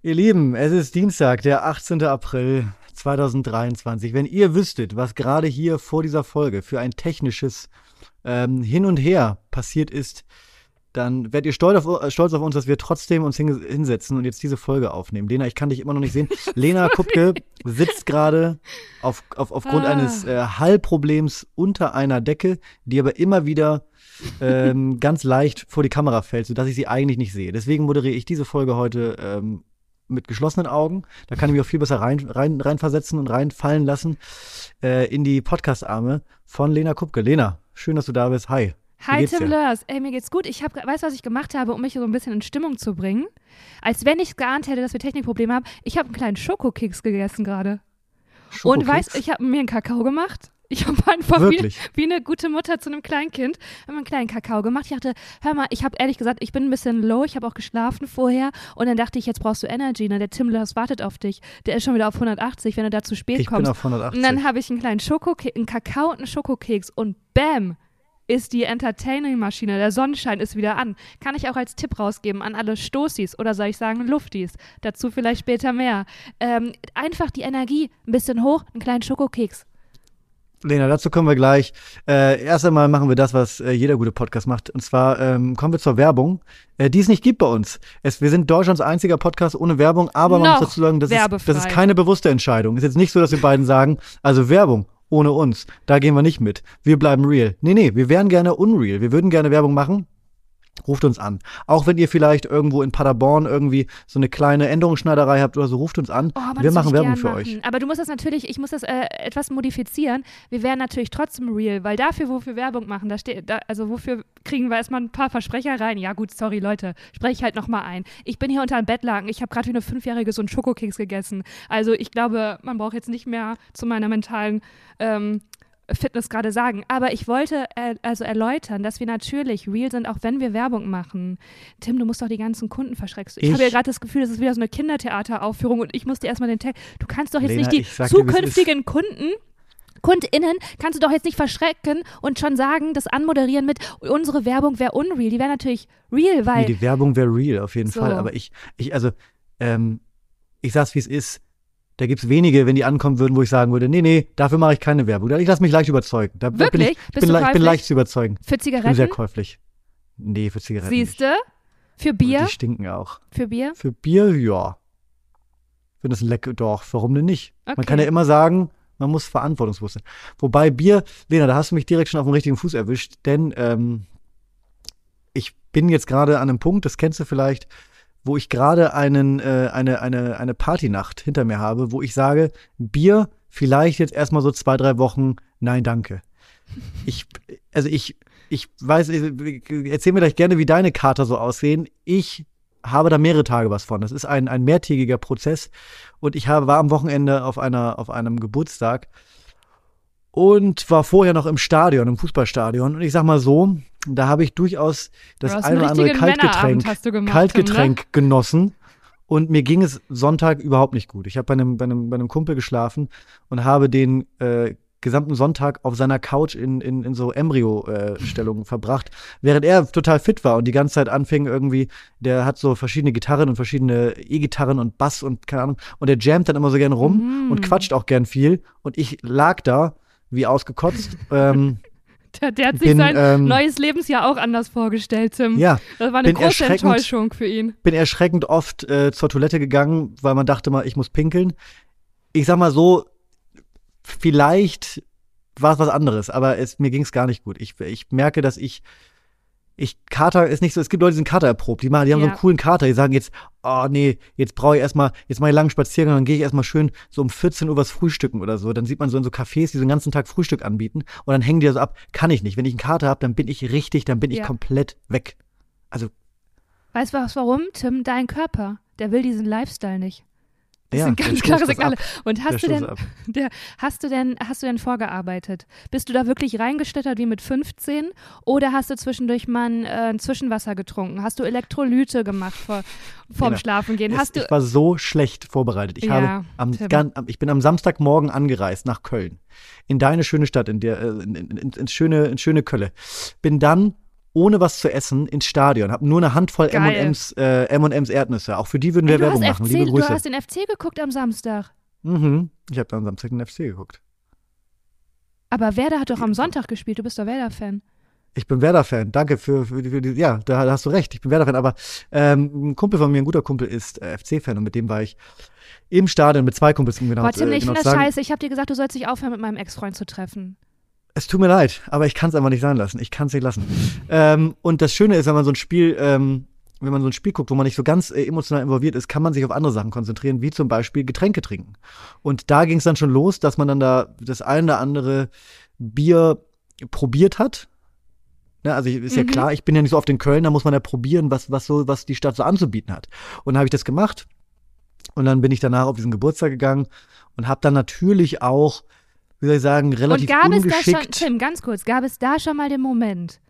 Ihr Lieben, es ist Dienstag, der 18. April 2023. Wenn ihr wüsstet, was gerade hier vor dieser Folge für ein technisches ähm, Hin und Her passiert ist, dann werdet ihr stolz auf, äh, stolz auf uns, dass wir trotzdem uns hin, hinsetzen und jetzt diese Folge aufnehmen. Lena, ich kann dich immer noch nicht sehen. Lena Kupke sitzt gerade auf, auf, aufgrund Ah. eines äh, Hallproblems unter einer Decke, die aber immer wieder ähm, ganz leicht vor die Kamera fällt, sodass ich sie eigentlich nicht sehe. Deswegen moderiere ich diese Folge heute ähm, mit geschlossenen Augen. Da kann ich mich auch viel besser rein, rein, reinversetzen und reinfallen lassen äh, in die Podcast-Arme von Lena Kupke. Lena, schön, dass du da bist. Hi. Hi Tim? Lörs, ey, mir geht's gut. Ich hab, weißt du, was ich gemacht habe, um mich so ein bisschen in Stimmung zu bringen? Als wenn ich geahnt hätte, dass wir Technikprobleme haben. Ich habe einen kleinen Schokokeks gegessen gerade. Und weißt, ich habe mir einen Kakao gemacht. Ich habe einfach wie, wie eine gute Mutter zu einem Kleinkind hab mir einen kleinen Kakao gemacht. Ich dachte, hör mal, ich habe ehrlich gesagt, ich bin ein bisschen low. Ich habe auch geschlafen vorher und dann dachte ich, jetzt brauchst du Energy. Ne? Der Tim Lörs wartet auf dich. Der ist schon wieder auf 180, wenn du da zu spät Ich kommst. bin auf 180. Und dann habe ich einen kleinen Schokokeks, einen Kakao und einen Schokokeks und bam, ist die Entertaining-Maschine, der Sonnenschein ist wieder an. Kann ich auch als Tipp rausgeben an alle Stoßis oder soll ich sagen Luftis? Dazu vielleicht später mehr. Ähm, einfach die Energie ein bisschen hoch, einen kleinen Schokokeks. Lena, dazu kommen wir gleich. Äh, erst einmal machen wir das, was äh, jeder gute Podcast macht. Und zwar ähm, kommen wir zur Werbung, äh, die es nicht gibt bei uns. Es, wir sind Deutschlands einziger Podcast ohne Werbung, aber man Noch muss dazu sagen, das ist, das ist keine bewusste Entscheidung. Ist jetzt nicht so, dass wir beiden sagen, also Werbung ohne uns, da gehen wir nicht mit. Wir bleiben real. Nee, nee, wir wären gerne unreal. Wir würden gerne Werbung machen. Ruft uns an. Auch wenn ihr vielleicht irgendwo in Paderborn irgendwie so eine kleine Änderungsschneiderei habt oder so, ruft uns an. Oh, wir machen Werbung für machen. euch. Aber du musst das natürlich, ich muss das äh, etwas modifizieren. Wir wären natürlich trotzdem real, weil dafür, wofür Werbung machen, da steht, da, also wofür kriegen wir erstmal ein paar Versprecher rein. Ja gut, sorry Leute, spreche ich halt nochmal ein. Ich bin hier unter einem Bettlaken, ich habe gerade wie eine Fünfjährige so einen Schokokeks gegessen. Also ich glaube, man braucht jetzt nicht mehr zu meiner mentalen ähm, Fitness gerade sagen. Aber ich wollte äh, also erläutern, dass wir natürlich real sind, auch wenn wir Werbung machen. Tim, du musst doch die ganzen Kunden verschreckst. Ich, Ich- habe ja gerade das Gefühl, das ist wieder so eine Kindertheateraufführung und ich muss dir erstmal den Text. Du kannst doch jetzt Lena, nicht die sag dir, zukünftigen Kunden. KundInnen kannst du doch jetzt nicht verschrecken und schon sagen, das anmoderieren mit unsere Werbung wäre unreal. Die wäre natürlich real, weil Nee, die Werbung wäre real, auf jeden So. Fall. Aber ich, ich, also, ähm, ich sag's wie es ist. Da gibt's wenige, wenn die ankommen würden, wo ich sagen würde, nee, nee, dafür mache ich keine Werbung. Ich lasse mich leicht überzeugen. Da, da bin Wirklich? ich, ich, bin, le- ich bin leicht zu überzeugen. für Ich bin sehr Zigaretten, käuflich. Nee, für Zigaretten siehst du? Für Bier? Die stinken auch. Für Bier? Für Bier, ja. Wenn das ein lecker, doch, warum denn nicht? Man Okay. kann ja immer sagen, man muss verantwortungsbewusst sein. Wobei Bier, Lena, da hast du mich direkt schon auf dem richtigen Fuß erwischt, denn ähm, ich bin jetzt gerade an einem Punkt, das kennst du vielleicht, wo ich gerade einen, äh, eine, eine, eine Partynacht hinter mir habe, wo ich sage, Bier vielleicht jetzt erstmal so zwei, drei Wochen, nein, danke. Ich, also ich, ich weiß, erzähl mir gleich gerne, wie deine Kater so aussehen. Ich habe da mehrere Tage was von. Das ist ein, ein mehrtägiger Prozess. Und ich habe, war am Wochenende auf, einer, auf einem Geburtstag und war vorher noch im Stadion, im Fußballstadion. Und ich sag mal so, da habe ich durchaus das Du ein oder andere Kaltgetränk, gemacht, Kaltgetränk genossen. Und mir ging es Sonntag überhaupt nicht gut. Ich habe bei einem, bei, einem, bei einem Kumpel geschlafen und habe den äh, gesamten Sonntag auf seiner Couch in, in, in so Embryo-Stellungen verbracht, während er total fit war und die ganze Zeit anfing irgendwie, der hat so verschiedene Gitarren und verschiedene E-Gitarren und Bass und keine Ahnung, und der jammt dann immer so gern rum Mhm. und quatscht auch gern viel und ich lag da wie ausgekotzt. ähm, Der, der hat sich bin, sein ähm, neues Lebensjahr auch anders vorgestellt, Tim. ja, Das war eine große Enttäuschung für ihn. bin erschreckend oft äh, zur Toilette gegangen, weil man dachte mal, ich muss pinkeln. Ich sag mal so, vielleicht war es was anderes, aber es, mir ging es gar nicht gut. Ich, ich merke, dass ich, ich, Kater ist nicht so, es gibt Leute, die sind Kater erprobt, die machen, die haben so Ja. einen coolen Kater, die sagen jetzt, oh nee, jetzt brauche ich erstmal, jetzt mache ich einen langen Spaziergang, dann gehe ich erstmal schön so um 14 Uhr was frühstücken oder so. Dann sieht man so in so Cafés, die so den ganzen Tag Frühstück anbieten und dann hängen die da so ab. Kann ich nicht. Wenn ich einen Kater habe, dann bin ich richtig, dann bin ich Ja. komplett weg. Also, Weißt du was, warum, Tim? Dein Körper, der will diesen Lifestyle nicht. Das ja, sind ganz klare Signale. Und Der hast du, denn, der, hast, du denn, hast du denn vorgearbeitet? Bist du da wirklich reingeschlittert wie mit 15? Oder hast du zwischendurch mal ein, äh, ein Zwischenwasser getrunken? Hast du Elektrolyte gemacht vor, vorm Genau. Schlafengehen? Es- Hast du, ich war so schlecht vorbereitet. Ich, Ja, habe am, gan- ich bin am Samstagmorgen angereist nach Köln. In deine schöne Stadt, in der, äh, in, in, in, ins, schöne, ins schöne Kölle. Bin dann ohne was zu essen ins Stadion, habe nur eine Handvoll. M&M's äh, M&M's Erdnüsse. Auch für die würden wir Ey, du, Werbung hast machen. FC, Liebe du Grüße. hast den FC geguckt am Samstag. Mhm. Ich habe am Samstag den FC geguckt. Aber Werder hat doch am Sonntag gespielt. Du bist doch Werder-Fan. Ich bin Werder-Fan. Danke für, für, die, für die. Ja, da, hast du recht. Ich bin Werder-Fan. Aber ähm, ein Kumpel von mir, ein guter Kumpel, ist äh, FC-Fan und mit dem war ich im Stadion mit zwei Kumpels. Um genau, Boah, Tim, äh, ich genau finde zu das sagen. scheiße. Ich habe dir gesagt, du sollst dich aufhören, mit meinem Ex-Freund zu treffen. Es tut mir leid, aber ich kann es einfach nicht sein lassen. Ich kann es nicht lassen. ähm, und das Schöne ist, wenn man so ein Spiel, ähm, wenn man so ein Spiel guckt, wo man nicht so ganz äh, emotional involviert ist, kann man sich auf andere Sachen konzentrieren, wie zum Beispiel Getränke trinken. Und da ging es dann schon los, dass man dann da das ein oder andere Bier probiert hat. Ne, also ist ja Mhm. klar, ich bin ja nicht so oft in Köln, da muss man ja probieren, was, was so, was die Stadt so anzubieten hat. Und dann habe ich das gemacht. Und dann bin ich danach auf diesen Geburtstag gegangen und habe dann natürlich auch, wie soll ich sagen, relativ Und gab es da ungeschickt. schon, Tim, ganz kurz, gab es da schon mal den Moment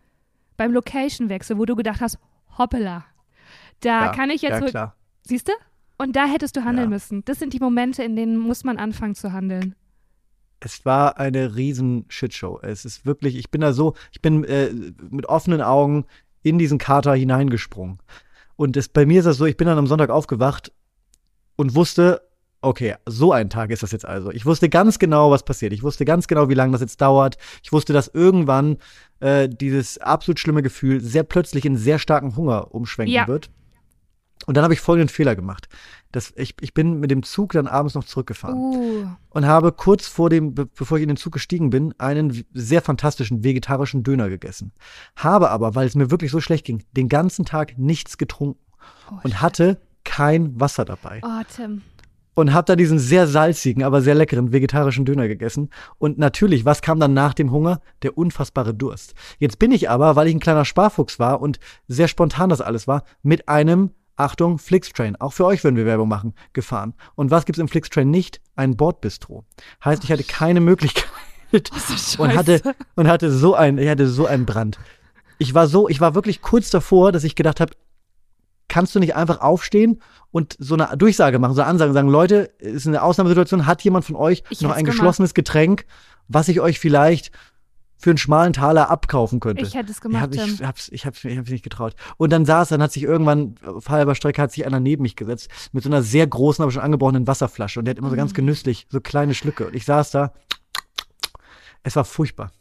beim Location-Wechsel, wo du gedacht hast, hoppala, da ja, kann ich jetzt, ja, klar. siehst du? Und da hättest du handeln Ja. müssen. Das sind die Momente, in denen muss man anfangen zu handeln. Es war eine riesen Shitshow. Es ist wirklich, ich bin da so, ich bin äh, mit offenen Augen in diesen Kater hineingesprungen. Und es, bei mir ist das so, ich bin dann am Sonntag aufgewacht und wusste, okay, so ein Tag ist das jetzt also. Ich wusste ganz genau, was passiert. Ich wusste ganz genau, wie lange das jetzt dauert. Ich wusste, dass irgendwann äh, dieses absolut schlimme Gefühl sehr plötzlich in sehr starken Hunger umschwenken Ja. wird. Und dann habe ich folgenden Fehler gemacht. Das, ich, ich bin mit dem Zug dann abends noch zurückgefahren Uh, und habe kurz vor dem, be bevor ich in den Zug gestiegen bin, einen sehr fantastischen vegetarischen Döner gegessen. Habe aber, weil es mir wirklich so schlecht ging, den ganzen Tag nichts getrunken oh, und hatte kein Wasser dabei. oh, Tim. Und habe da diesen sehr salzigen, aber sehr leckeren vegetarischen Döner gegessen. Und natürlich, was kam dann nach dem Hunger? Der unfassbare Durst. Jetzt bin ich aber, weil ich ein kleiner Sparfuchs war und sehr spontan das alles war, mit einem Achtung, Flixtrain, auch für euch würden wir Werbung machen, gefahren. Und was gibt's im Flixtrain nicht? Ein Bordbistro. Heißt, ich hatte keine Möglichkeit und hatte und hatte so ein, ich hatte so einen Brand. Ich war so, ich war wirklich kurz davor, dass ich gedacht habe, kannst du nicht einfach aufstehen und so eine Durchsage machen, so eine Ansage sagen, Leute, es ist eine Ausnahmesituation, hat jemand von euch Ich noch ein gemacht. geschlossenes Getränk, was ich euch vielleicht für einen schmalen Taler abkaufen könnte? Ich hätte es Ich, gemacht, hab, ich, hab's, ich, hab's, ich hab's nicht getraut. Und dann saß, dann hat sich irgendwann auf halber Strecke hat sich einer neben mich gesetzt mit so einer sehr großen, aber schon angebrochenen Wasserflasche und der hat immer so Mhm. ganz genüsslich so kleine Schlücke und ich saß da. Es war furchtbar.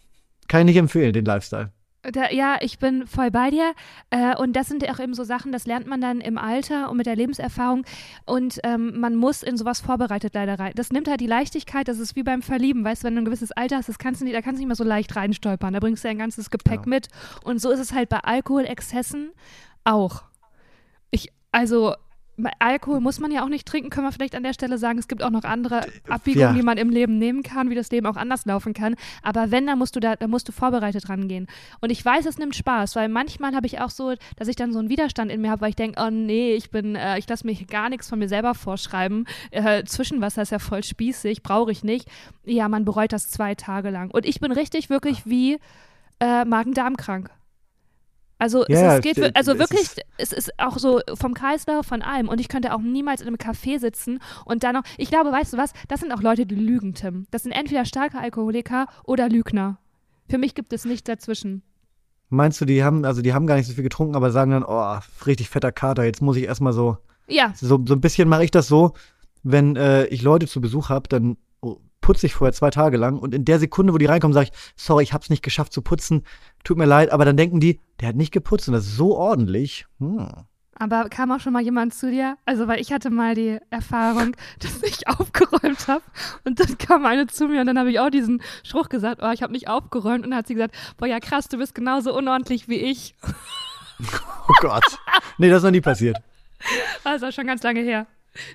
Kann ich nicht empfehlen, den Lifestyle. Da, ja, ich bin voll bei dir. Äh, und das sind ja auch eben so Sachen, das lernt man dann im Alter und mit der Lebenserfahrung. Und ähm, man muss in sowas vorbereitet leider rein. Das nimmt halt die Leichtigkeit, das ist wie beim Verlieben. Weißt du, wenn du ein gewisses Alter hast, das kannst du nicht, da kannst du nicht mehr so leicht reinstolpern. Da bringst du dein ganzes Gepäck Genau. mit. Und so ist es halt bei Alkoholexzessen auch. Ich, also. Alkohol muss man ja auch nicht trinken, können wir vielleicht an der Stelle sagen. Es gibt auch noch andere Abbiegungen, ja. die man im Leben nehmen kann, wie das Leben auch anders laufen kann. Aber wenn, dann musst du da, da musst du vorbereitet rangehen. Und ich weiß, es nimmt Spaß, weil manchmal habe ich auch so, dass ich dann so einen Widerstand in mir habe, weil ich denke, oh nee, ich bin, äh, ich lasse mir gar nichts von mir selber vorschreiben. Äh, Zwischenwasser ist ja voll spießig, brauche ich nicht. Ja, man bereut das zwei Tage lang. Und ich bin richtig wirklich wie äh, Magen-Darm-krank. Also, Ja, es, es geht, also es wirklich, ist- es ist auch so vom Kreislauf, von allem. Und ich könnte auch niemals in einem Café sitzen und dann noch, ich glaube, weißt du was, das sind auch Leute, die lügen, Tim. Das sind entweder starke Alkoholiker oder Lügner. Für mich gibt es nichts dazwischen. Meinst du, die haben, also die haben gar nicht so viel getrunken, aber sagen dann, oh, richtig fetter Kater, jetzt muss ich erstmal so. Ja, So, so ein bisschen mache ich das so, wenn äh, ich Leute zu Besuch habe, dann putze ich vorher zwei Tage lang und in der Sekunde, wo die reinkommen, sage ich, sorry, ich hab's nicht geschafft zu putzen, tut mir leid, aber dann denken die, der hat nicht geputzt und das ist so ordentlich. Hm. aber kam auch schon mal jemand zu dir? Also, weil ich hatte mal die Erfahrung, dass ich aufgeräumt habe und dann kam eine zu mir und dann habe ich auch diesen Spruch gesagt, oh, ich habe nicht aufgeräumt und dann hat sie gesagt, boah, ja krass, du bist genauso unordentlich wie ich. Oh Gott. nee, das ist noch nie passiert. Das ist auch schon ganz lange her.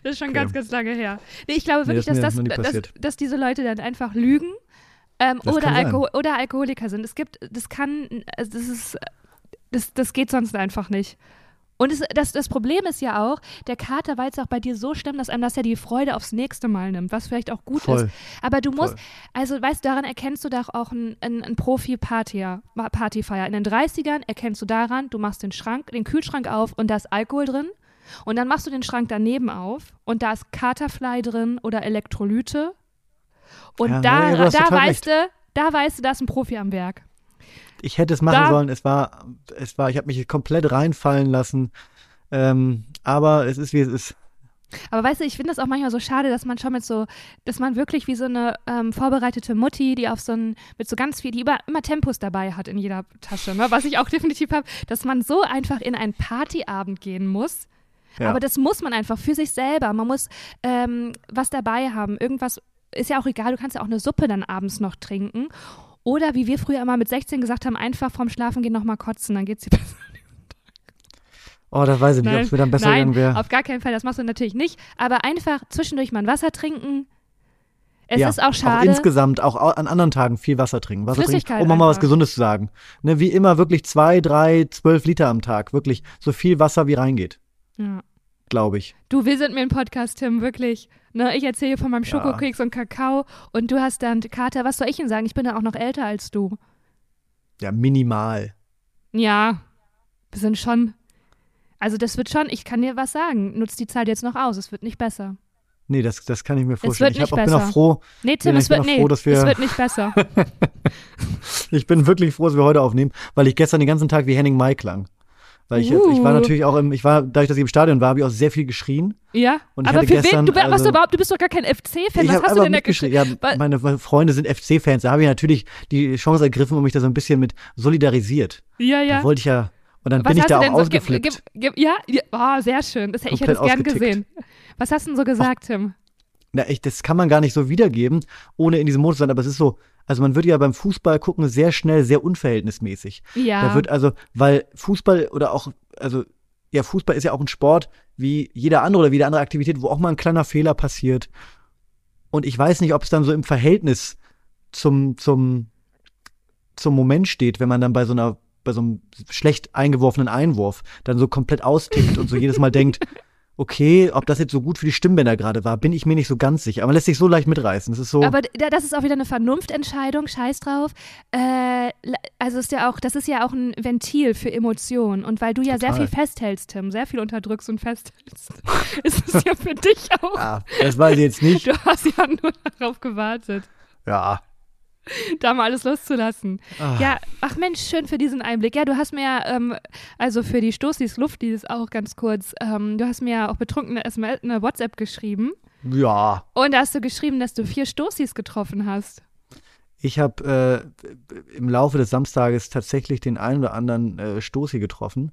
Das ist schon Okay. ganz, ganz lange her. Nee, ich glaube Nee, wirklich, das ist dass, das, dass, dass diese Leute dann einfach lügen ähm, Das oder, kann sein. Oder Alkoholiker sind. Es gibt, das kann, also das ist, das, das geht sonst einfach nicht. Und es, das, das Problem ist ja auch, der Kater war jetzt auch bei dir so schlimm, dass einem das ja die Freude aufs nächste Mal nimmt, was vielleicht auch gut Voll. ist. Aber du musst, Voll. also weißt du, daran erkennst du doch auch einen, einen, einen Profi-Partyer, Partyfeier. In den 30ern erkennst du daran, du machst den Schrank, den Kühlschrank auf und da ist Alkohol drin. Und dann machst du den Schrank daneben auf und da ist Katerfly drin oder Elektrolyte. Und Ja, da, hast da weißt du, da weißt du, da ist ein Profi am Werk. Ich hätte es machen Da- sollen. Es war, es war, ich habe mich komplett reinfallen lassen. Ähm, aber es ist wie es ist. Aber weißt du, ich finde das auch manchmal so schade, dass man schon mit so, dass man wirklich wie so eine ähm, vorbereitete Mutti, die auf so ein, mit so ganz viel, die über, immer Tempos dabei hat in jeder Tasche, ne? was ich auch definitiv habe, dass man so einfach in einen Partyabend gehen muss. Ja. Aber das muss man einfach für sich selber. Man muss ähm, was dabei haben. Irgendwas ist ja auch egal. Du kannst ja auch eine Suppe dann abends noch trinken. Oder wie wir früher immer mit 16 gesagt haben, einfach vorm Schlafengehen nochmal kotzen, dann geht's dir besser. Oh, das weiß ich nicht, ob es mir dann besser nein, gegangen wäre. auf gar keinen Fall, das machst du natürlich nicht. Aber einfach zwischendurch mal ein Wasser trinken. Es ja, ist auch schade. insgesamt, auch au- an anderen Tagen viel Wasser trinken. Wasser trinken, Flüssigkeit um mal was. Gesundes zu sagen. Ne, wie immer wirklich zwei, drei, zwölf Liter am Tag. Wirklich so viel Wasser wie reingeht, ja. glaube ich. Du, wir sind mir ein Podcast, Tim, wirklich. Ne, ich erzähle von meinem Schokokeks und Kakao und du hast dann Kater. Was soll ich denn sagen? Ich bin ja auch noch älter als du. Ja, minimal. Ja, wir sind schon. Also das wird schon, ich kann dir was sagen. Nutzt die Zeit jetzt noch aus, es wird nicht besser. Nee, das, das kann ich mir vorstellen. wird ich nicht auch, bin auch besser. froh, Nee, Tim, Ja, es wird, nee, froh, dass wir- es wird nicht besser. ich bin wirklich froh, dass wir heute aufnehmen, weil ich gestern den ganzen Tag wie Henning Mai klang. Weil ich, jetzt, ich war Uh. natürlich auch im, ich war, dadurch, dass ich im Stadion war, habe ich auch sehr viel geschrien. ja, Und aber für wen? gestern, Du, was also- du überhaupt, du bist doch gar kein FC-Fan. Was hast du denn da geschrieben? Ja, meine, meine Freunde sind FC-Fans. Da habe ich natürlich die Chance ergriffen und mich da so ein bisschen mit solidarisiert. Ja, ja. Da wollte ich ja, und dann Was bin ich da du auch denn so? ausgeflippt. Gib, gib, gib, ja, ja oh, sehr schön. Das, ich hätte es gern ausgetickt. gesehen. Was hast du denn so gesagt, Tim? Na, ich, das kann man gar nicht so wiedergeben, ohne in diesem Modus zu sein. Aber es ist so, also man wird ja beim Fußball gucken sehr schnell, sehr unverhältnismäßig. Ja. Da wird also, weil Fußball oder auch, also ja, Fußball ist ja auch ein Sport wie jeder andere oder wie jede andere Aktivität, wo auch mal ein kleiner Fehler passiert. Und ich weiß nicht, ob es dann so im Verhältnis zum, zum, zum Moment steht, wenn man dann bei so einer, bei so einem schlecht eingeworfenen Einwurf dann so komplett austickt und so jedes Mal denkt, okay, ob das jetzt so gut für die Stimmbänder gerade war, bin ich mir nicht so ganz sicher. Aber man lässt sich so leicht mitreißen. Das ist so. Aber da- das ist auch wieder eine Vernunftentscheidung, scheiß drauf. Äh, also ist ja auch, das ist ja auch ein Ventil für Emotionen. Und weil du ja sehr Total. viel festhältst, Tim, sehr viel unterdrückst und festhältst, ist es ja für dich auch. ah, das weiß ich jetzt nicht. Du hast ja nur darauf gewartet, Ja. da mal alles loszulassen. Ah. Ja, ach Mensch, schön für diesen Einblick. Ja, du hast mir ja, ähm, also für die Stoßis Luft, dieses auch ganz kurz, ähm, du hast mir ja auch betrunken eine, SMS eine WhatsApp geschrieben. Ja. Und da hast du geschrieben, dass du vier Stoßis getroffen hast. Ich habe äh, im Laufe des Samstages tatsächlich den einen oder anderen äh, Stoßi getroffen.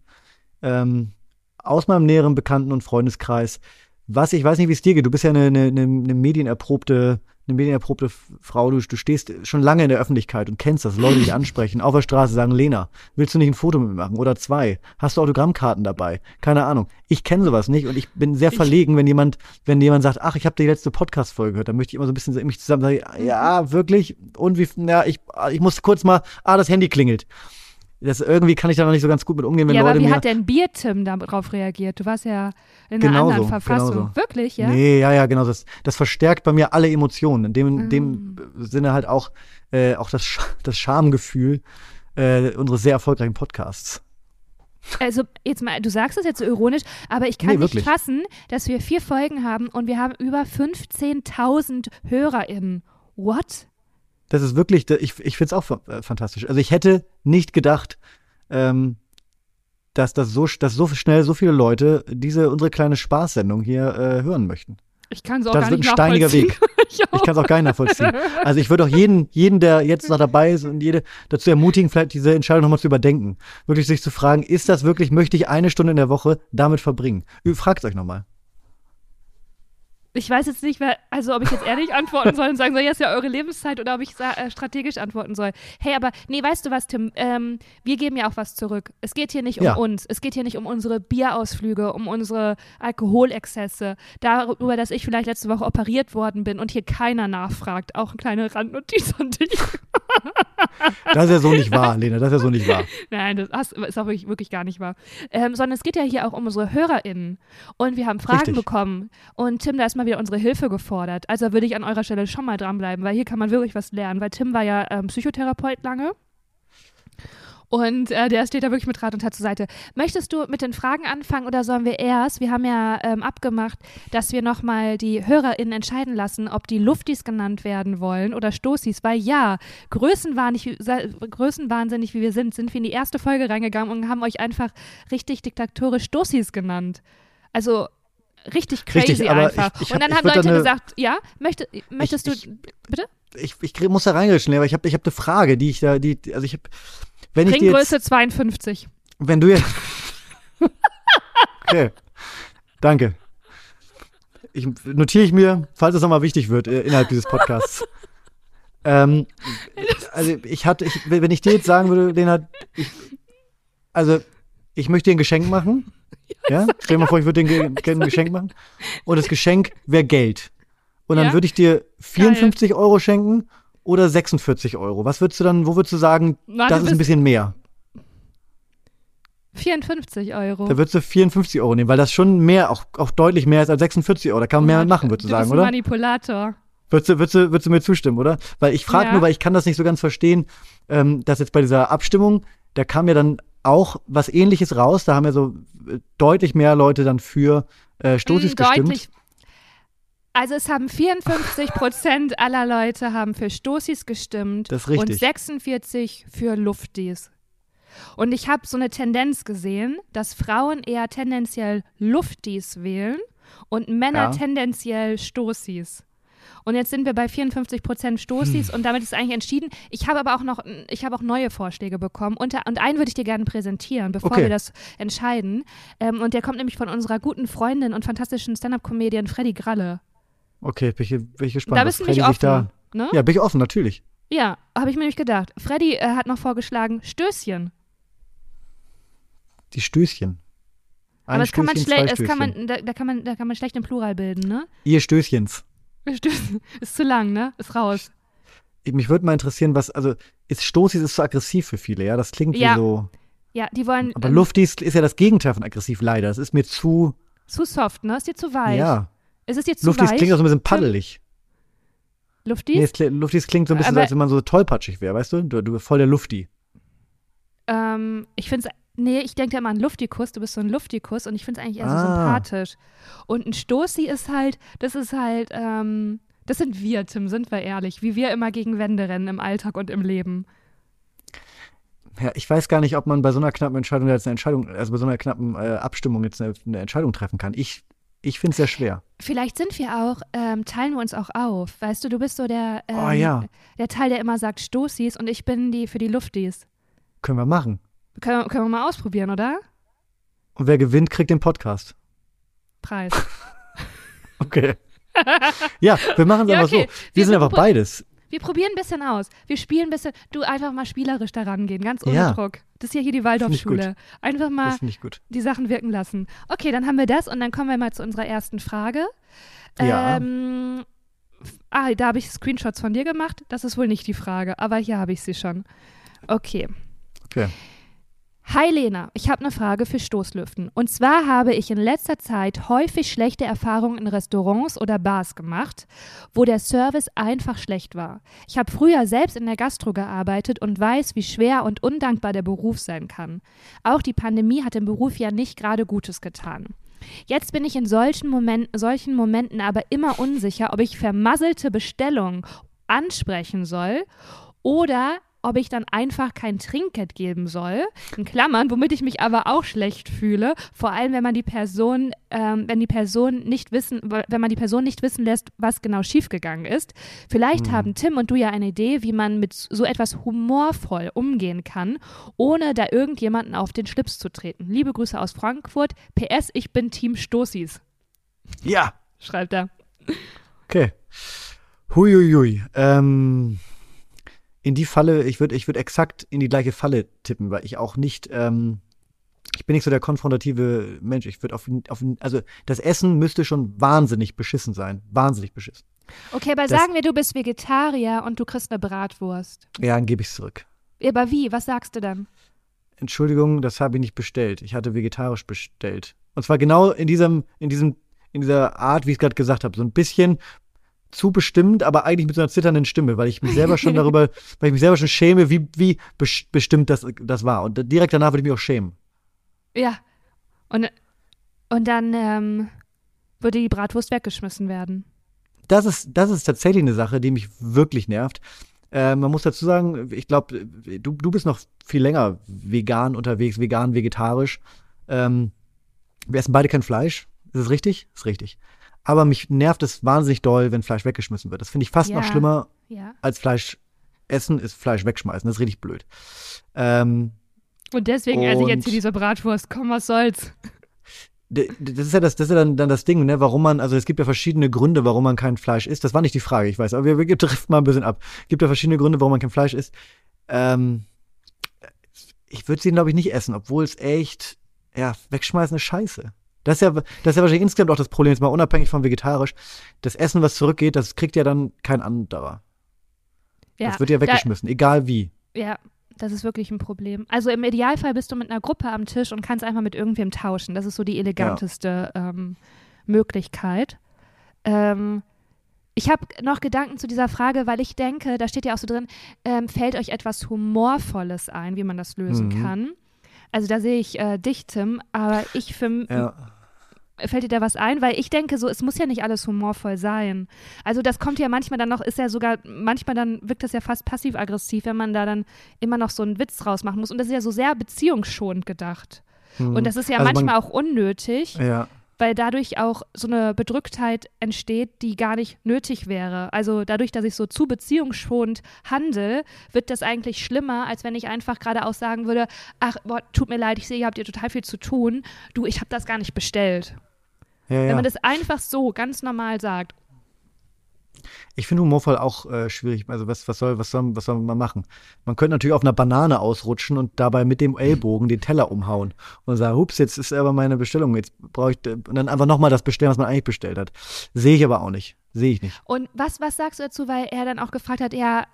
Ähm, aus meinem näheren Bekannten- und Freundeskreis. Was, ich weiß nicht, wie es dir geht. Du bist ja eine, eine, eine medienerprobte, eine medienerprobte Frau. Du, du stehst schon lange in der Öffentlichkeit und kennst das. Leute dich ansprechen, auf der Straße sagen, Lena, willst du nicht ein Foto mit mir machen? Oder zwei. Hast du Autogrammkarten dabei? Keine Ahnung. Ich kenne sowas nicht und ich bin sehr Ich- verlegen, wenn jemand, wenn jemand sagt, ach, ich habe die letzte Podcast-Folge gehört. Dann möchte ich immer so ein bisschen mich zusammen sagen, ja, wirklich? Und wie, ja, ich, ich muss kurz mal, ah, das Handy klingelt. Das, irgendwie kann ich da noch nicht so ganz gut mit umgehen, wenn ja, Leute aber wie mir. hat denn Bier-Tim darauf reagiert? Du warst ja in einer Genauso, anderen Verfassung. genauso. Wirklich, ja? Nee, ja, ja, genau. Das, das verstärkt bei mir alle Emotionen. In dem, Ah. dem Sinne halt auch, äh, auch das, Sch das Schamgefühl äh, unseres sehr erfolgreichen Podcasts. Also, jetzt mal, du sagst es jetzt so ironisch, aber ich kann Nee, nicht fassen, dass wir vier Folgen haben und wir haben über 15.000 HörerInnen. What? Das ist wirklich, ich, ich finde es auch äh, fantastisch. Also ich hätte nicht gedacht, ähm, dass, das so, dass so schnell so viele Leute diese unsere kleine Spaßsendung hier äh, hören möchten. Ich kann es auch Das gar wird nicht ein steiniger nachvollziehen. Weg. ich Ich kann es auch gar nicht nachvollziehen. Also ich würde auch jeden, jeden, der jetzt noch dabei ist und jede dazu ermutigen, vielleicht diese Entscheidung nochmal zu überdenken. Wirklich sich zu fragen, ist das wirklich, möchte ich eine Stunde in der Woche damit verbringen? Fragt euch nochmal. Ich weiß jetzt nicht, wer, also ob ich jetzt ehrlich antworten soll und sagen soll, ja, ist ja eure Lebenszeit oder ob ich äh, strategisch antworten soll. Hey, aber nee, weißt du was, Tim? Ähm, wir geben ja auch was zurück. Es geht hier nicht um Ja. uns. Es geht hier nicht um unsere Bierausflüge, um unsere Alkoholexzesse, darüber, dass ich vielleicht letzte Woche operiert worden bin und hier keiner nachfragt. Auch eine kleine Randnotiz an dich. Das ist ja so nicht wahr, Lena, das ist ja so nicht wahr. Nein, das ist auch wirklich, wirklich gar nicht wahr. Ähm, sondern es geht ja hier auch um unsere HörerInnen. Und wir haben Fragen Richtig. bekommen. Und Tim, da ist mal wieder unsere Hilfe gefordert. Also würde ich an eurer Stelle schon mal dranbleiben, weil hier kann man wirklich was lernen. Weil Tim war ja ähm, Psychotherapeut lange. Und äh, der steht da wirklich mit Rat und Tat zur Seite. Möchtest du mit den Fragen anfangen oder sollen wir erst? Wir haben ja ähm, abgemacht, dass wir nochmal die HörerInnen entscheiden lassen, ob die Luftis genannt werden wollen oder Stoßis. Weil ja, größenwahnsinnig, größenwahnsinnig wie wir sind, sind wir in die erste Folge reingegangen und haben euch einfach richtig diktatorisch Stoßis genannt. Also richtig crazy Richtig, einfach. ich- ich und hab- dann ich haben Leute da eine- gesagt, ja, möchte, möchtest ich- du, bitte? Ich, ich muss da reingritschen, aber ich habe ich hab eine Frage, die ich da, die, also ich habe, wenn ich dir jetzt, Ringgröße 52. wenn du jetzt, okay, danke. Ich notiere ich mir, falls es nochmal wichtig wird äh, innerhalb dieses Podcasts. ähm, also ich hatte, ich, wenn ich dir jetzt sagen würde, Lena, ich, also ich möchte dir ein Geschenk machen. Ja, stell dir mal vor, ich würde dir ein, ein Geschenk machen. Und das Geschenk wäre Geld. Und dann Ja? würde ich dir 54 Euro schenken oder 46 Euro. Was würdest du dann, wo würdest du sagen, Na, das ist ein bisschen mehr? 54 Euro. Da würdest du 54 Euro nehmen, weil das schon mehr, auch, auch deutlich mehr ist als 46 Euro. Da kann man mehr machen, würdest du du sagen, bist ein oder? Manipulator. Würdest du, würdest, du, würdest du mir zustimmen, oder? Weil ich frage Ja. nur, weil ich kann das nicht so ganz verstehen, ähm, dass jetzt bei dieser Abstimmung, da kam ja dann auch was ähnliches raus. Da haben ja so äh, deutlich mehr Leute dann für äh, Stoßis Mm, gestimmt. Deutlich. Also es haben 54 Prozent aller Leute haben für Stoßis gestimmt Das ist richtig. und 46 für Luftis. Und ich habe so eine Tendenz gesehen, dass Frauen eher tendenziell Luftis wählen und Männer Ja. tendenziell Stoßis. Und jetzt sind wir bei 54 Prozent Stoßis Hm. und damit ist eigentlich entschieden. Ich habe aber auch noch, ich habe auch neue Vorschläge bekommen und, und einen würde ich dir gerne präsentieren, bevor Okay. wir das entscheiden. Ähm, und der kommt nämlich von unserer guten Freundin und fantastischen Stand-Up-Comedian Freddy Gralle. Okay, bin ich, bin ich gespannt. da bist du nicht offen. da. ne? Ja, bin ich offen, natürlich. Ja, habe ich mir nämlich gedacht. Freddy äh, hat noch vorgeschlagen, Stößchen. Die Stößchen. Ein aber das kann man Stößchen, schlecht, kann man, da, da, kann man, da kann man schlecht im Plural bilden, ne? Ihr Stößchens. Stößchen. Ist zu lang, ne? Ist raus. Mich würde mal interessieren, was, also, ist Stoßis ist so aggressiv für viele, ja? Das klingt Ja. wie so. Ja, die wollen. Aber ähm, Luftis ist ja das Gegenteil von aggressiv, leider. Das ist mir zu. Zu soft, ne? Ist dir zu weich? Ja. Ist es zu Luftis weich? klingt auch so ein bisschen paddelig. Luftis? Nee, es kli- Luftis klingt so ein bisschen, Aber- als wenn man so tollpatschig wäre, weißt du? Du, du voll der Lufti. Ähm, ich finde es. Nee, ich denke immer an Luftikus. Du bist so ein Luftikus und ich finde es eigentlich eher so Ah. sympathisch. Und ein Stoßi ist halt, das ist halt, ähm, das sind wir, Tim, sind wir ehrlich. Wie wir immer gegen Wände rennen im Alltag und im Leben. Ja, ich weiß gar nicht, ob man bei so einer knappen Entscheidung jetzt eine Entscheidung, also bei so einer knappen äh, Abstimmung jetzt eine, eine Entscheidung treffen kann. Ich, ich finde es sehr schwer. Vielleicht sind wir auch, ähm, teilen wir uns auch auf. Weißt du, du bist so der, ähm, Oh ja. der Teil, der immer sagt Stoßis und ich bin die für die Luftis. Können wir machen. Können, können wir mal ausprobieren, oder? Und wer gewinnt, kriegt den Podcast. Preis. Okay. ja, wir machen es Ja, einfach okay. so. Wir Wir sind sind einfach beides. Wir probieren ein bisschen aus. Wir spielen ein bisschen. Du einfach mal spielerisch daran gehen, ganz ohne Ja. Druck. Das ist ja hier die Waldorfschule. Einfach mal die Sachen wirken lassen. Okay, dann haben wir das und dann kommen wir mal zu unserer ersten Frage. Ja. Ähm, ah, da habe ich Screenshots von dir gemacht. Das ist wohl nicht die Frage, aber hier habe ich sie schon. Okay. Okay. Hi Lena, ich habe eine Frage für Stoßlüften. Und zwar habe ich in letzter Zeit häufig schlechte Erfahrungen in Restaurants oder Bars gemacht, wo der Service einfach schlecht war. Ich habe früher selbst in der Gastro gearbeitet und weiß, wie schwer und undankbar der Beruf sein kann. Auch die Pandemie hat dem Beruf ja nicht gerade Gutes getan. Jetzt bin ich in solchen, Moment, solchen Momenten aber immer unsicher, ob ich vermasselte Bestellungen ansprechen soll oder ob ich dann einfach kein Trinkgeld geben soll, in Klammern, womit ich mich aber auch schlecht fühle, vor allem wenn man die Person, ähm, wenn die Person nicht wissen, wenn man die Person nicht wissen lässt, was genau schiefgegangen ist. Vielleicht Hm. haben Tim und du ja eine Idee, wie man mit so etwas humorvoll umgehen kann, ohne da irgendjemanden auf den Schlips zu treten. Liebe Grüße aus Frankfurt. PS, ich bin Team Stoßis, Ja. schreibt er. Okay. Huiuiui. Ähm, in die Falle, ich würde ich würd exakt in die gleiche Falle tippen, weil ich auch nicht, ähm, ich bin nicht so der konfrontative Mensch. Ich würde auf, auf, also das Essen müsste schon wahnsinnig beschissen sein. Wahnsinnig beschissen. Okay, aber Das- sagen wir, du bist Vegetarier und du kriegst eine Bratwurst. Ja, dann gebe ich es zurück. Aber wie? Was sagst du dann? Entschuldigung, das habe ich nicht bestellt. Ich hatte vegetarisch bestellt. Und zwar genau in diesem, in diesem, in dieser Art, wie ich es gerade gesagt habe. So ein bisschen zu bestimmt, aber eigentlich mit so einer zitternden Stimme, weil ich mich selber schon darüber, weil ich mich selber schon schäme, wie, wie bestimmt das, das war. Und direkt danach würde ich mich auch schämen. Ja. Und, und dann ähm, würde die Bratwurst weggeschmissen werden. Das ist, das ist tatsächlich eine Sache, die mich wirklich nervt. Äh, man muss dazu sagen, ich glaube, du, du bist noch viel länger vegan unterwegs, vegan, vegetarisch. Ähm, wir essen beide kein Fleisch. Ist es richtig? Ist richtig. Aber mich nervt es wahnsinnig doll, wenn Fleisch weggeschmissen wird. Das finde ich fast Ja. noch schlimmer Ja. als Fleisch essen, ist Fleisch wegschmeißen. Das ist richtig blöd. Ähm, Und deswegen esse ich jetzt hier diese Bratwurst. Komm, was soll's? das ist ja das, das ist ja dann, dann das Ding, ne, warum man, also es gibt ja verschiedene Gründe, warum man kein Fleisch isst. Das war nicht die Frage, ich weiß, aber wir, wir driften mal ein bisschen ab. Es gibt ja verschiedene Gründe, warum man kein Fleisch isst. Ähm, ich würde sie, glaube ich, nicht essen, obwohl es echt, ja, wegschmeißen ist scheiße. Das ist ja, das ist ja wahrscheinlich insgesamt auch das Problem, jetzt mal unabhängig von vegetarisch. Das Essen, was zurückgeht, das kriegt ja dann kein anderer. Ja. Das wird ja weggeschmissen, egal wie. Da, ja, das ist wirklich ein Problem. Also im Idealfall bist du mit einer Gruppe am Tisch und kannst einfach mit irgendwem tauschen. Das ist so die eleganteste ähm, Möglichkeit. Ähm, ich habe noch Gedanken zu dieser Frage, weil ich denke, da steht ja auch so drin, ähm, fällt euch etwas Humorvolles ein, wie man das lösen Mhm. kann. Also da sehe ich äh, dich, Tim, aber ich für, Ja. fällt dir da was ein? Weil ich denke, so, es muss ja nicht alles humorvoll sein. Also das kommt ja manchmal dann noch, ist ja sogar, manchmal dann wirkt das ja fast passiv-aggressiv, wenn man da dann immer noch so einen Witz draus machen muss. Und das ist ja so sehr beziehungsschonend gedacht. Und das ist ja Also man- manchmal auch unnötig, Ja. Weil dadurch auch so eine Bedrücktheit entsteht, die gar nicht nötig wäre. Also dadurch, dass ich so zu beziehungsschonend handle, wird das eigentlich schlimmer, als wenn ich einfach geradeaus sagen würde, ach, boah, tut mir leid, ich sehe, ihr habt ihr total viel zu tun. Du, ich habe das gar nicht bestellt. Ja, Wenn ja. man das einfach so ganz normal sagt. Ich finde humorvoll auch äh, schwierig. Also was, was, soll, was, soll, was soll man machen? Man könnte natürlich auf einer Banane ausrutschen und dabei mit dem Ellbogen den Teller umhauen und sagen, hups, jetzt ist aber meine Bestellung, jetzt brauche ich, äh, und dann einfach nochmal das bestellen, was man eigentlich bestellt hat. Sehe ich aber auch nicht. Sehe ich nicht. Und was, was sagst du dazu, weil er dann auch gefragt hat, ja,